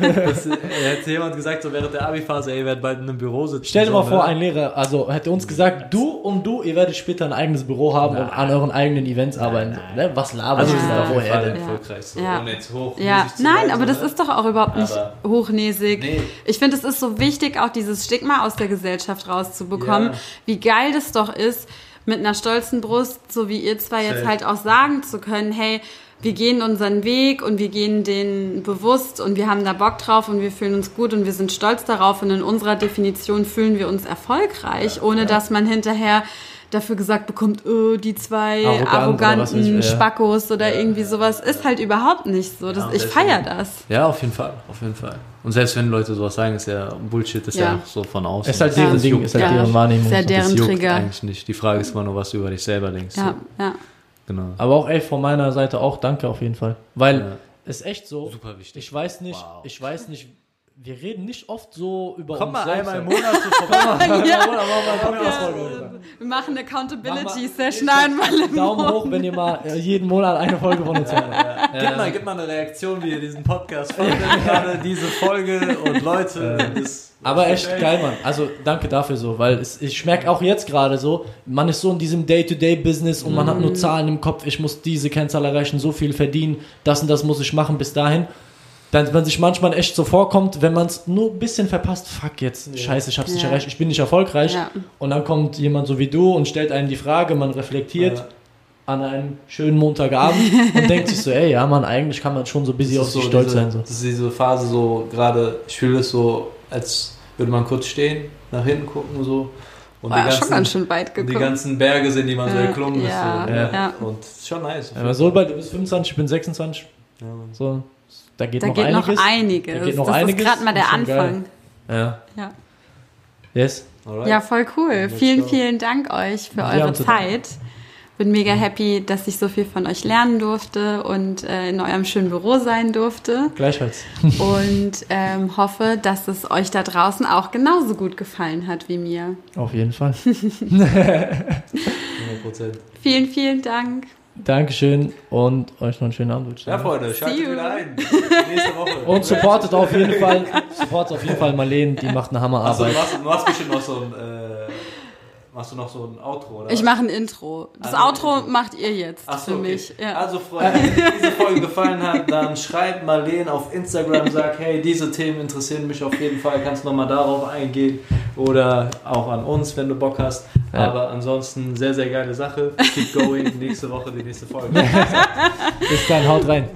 Das, hätte jemand gesagt, so während der Abi-Phase, ey, ihr werdet bald in einem Büro sitzen. Stell dir mal vor, ne? ein Lehrer, also hätte uns gesagt, du und du, ihr werdet später ein eigenes Büro haben und an euren eigenen Events arbeiten. So, ne? Was laberst Also du wir da vorher denn? erfolgreich, so, Ja. ohne jetzt hoch. ja. zu Nein, sein, aber das ist doch auch überhaupt nicht Aber- hochnäsig. Nee. Ich finde, es ist so wichtig, auch dieses Stigma aus der Gesellschaft rauszubekommen. Ja. Wie geil das doch ist, mit einer stolzen Brust, so wie ihr zwei jetzt halt auch sagen zu können, hey, wir gehen unseren Weg und wir gehen den bewusst und wir haben da Bock drauf und wir fühlen uns gut und wir sind stolz darauf. Und in unserer Definition fühlen wir uns erfolgreich, ohne dass man hinterher dafür gesagt bekommt, oh, die zwei Arrogant oder arroganten ich, ja. Spackos oder irgendwie sowas. Ist halt überhaupt nicht so. Das, und ich feiere das. Ja, auf jeden Fall, auf jeden Fall. Und selbst wenn Leute sowas sagen, ist ja Bullshit, ist ja, Ja. auch so von außen. Ist halt Das deren juckt Ding, ist halt Ja. deren Wahrnehmung. Der- Das deren juckt Trigger. eigentlich nicht. Die Frage ist immer nur, was du über dich selber denkst. Ja, So. ja. Genau. Aber auch, ey, von meiner Seite auch danke auf jeden Fall. Weil Ja. es echt so, Super wichtig. ich weiß nicht, Wow. ich weiß nicht, wir reden nicht oft so über Komm uns mal selbst. einmal im Monat *laughs* so vorbei. Ja. Ja. Wir machen eine Accountability Mach mal- Session einmal im Daumen Monat. hoch, wenn ihr mal äh, jeden Monat eine Folge von uns hört. Gib, mal, gib mal eine Reaktion, wie ihr diesen Podcast fandet, gerade diese Folge und Leute. Das, Aber echt geil, Mann. Also danke dafür so, weil es, ich merke auch jetzt gerade so, man ist so in diesem Day-to-Day-Business und man hat nur Zahlen im Kopf, ich muss diese Kennzahl erreichen, so viel verdienen, das und das muss ich machen bis dahin. Dann, wenn sich manchmal echt so vorkommt, wenn man es nur ein bisschen verpasst, fuck jetzt, scheiße, ich hab's nicht Ja. erreicht, ich bin nicht erfolgreich. Ja. Und dann kommt jemand so wie du und stellt einem die Frage, man reflektiert Ja. an einem schönen Montagabend *laughs* und denkt sich so, ey, ja man, eigentlich kann man schon so busy auf sich so stolz diese, sein. So. Das ist diese Phase so, gerade, ich fühle es so, als würde man kurz stehen, nach hinten gucken so. Und War ja schon ganz schön weit und die gekommen. ganzen Berge sind, die man so erklommen ja, ist. So, ja. Und ist schon nice. Aber so bald, du bist 25, ich bin 26, Ja, so, da geht Da noch geht einiges. noch einiges. Da geht noch das einiges. ist gerade mal der geil. Anfang. Ja. Ja. Yes. Alright. ja, voll cool. Let's Vielen, go. vielen Dank euch für Wir eure. Zeit. Bin mega happy, dass ich so viel von euch lernen durfte und äh, in eurem schönen Büro sein durfte. Gleichfalls. *laughs* Und ähm, hoffe, dass es euch da draußen auch genauso gut gefallen hat wie mir. Auf jeden Fall. *laughs* 100%. Vielen, vielen Dank. Dankeschön und euch noch einen schönen Abend. Ja. Freunde, schaltet See you. wieder ein. Nächste Woche. *laughs* Und supportet auf jeden Fall, supportet auf jeden Fall Marlene, die macht eine Hammerarbeit. du machst, du machst bestimmt noch so ein. Äh, machst du noch so ein Outro, oder? Ich mache ein Intro. Das Also, Outro Intro. macht ihr jetzt Ach so, für okay. mich. Ja. Also Freunde, wenn euch diese Folge *laughs* gefallen hat, dann schreibt Marlene auf Instagram, sagt, hey, diese Themen interessieren mich auf jeden Fall, kannst nochmal darauf eingehen oder auch an uns, wenn du Bock hast. Ja. Aber ansonsten sehr, sehr geile Sache. Keep going, *laughs* nächste Woche die nächste Folge. *laughs* Bis dann, haut rein.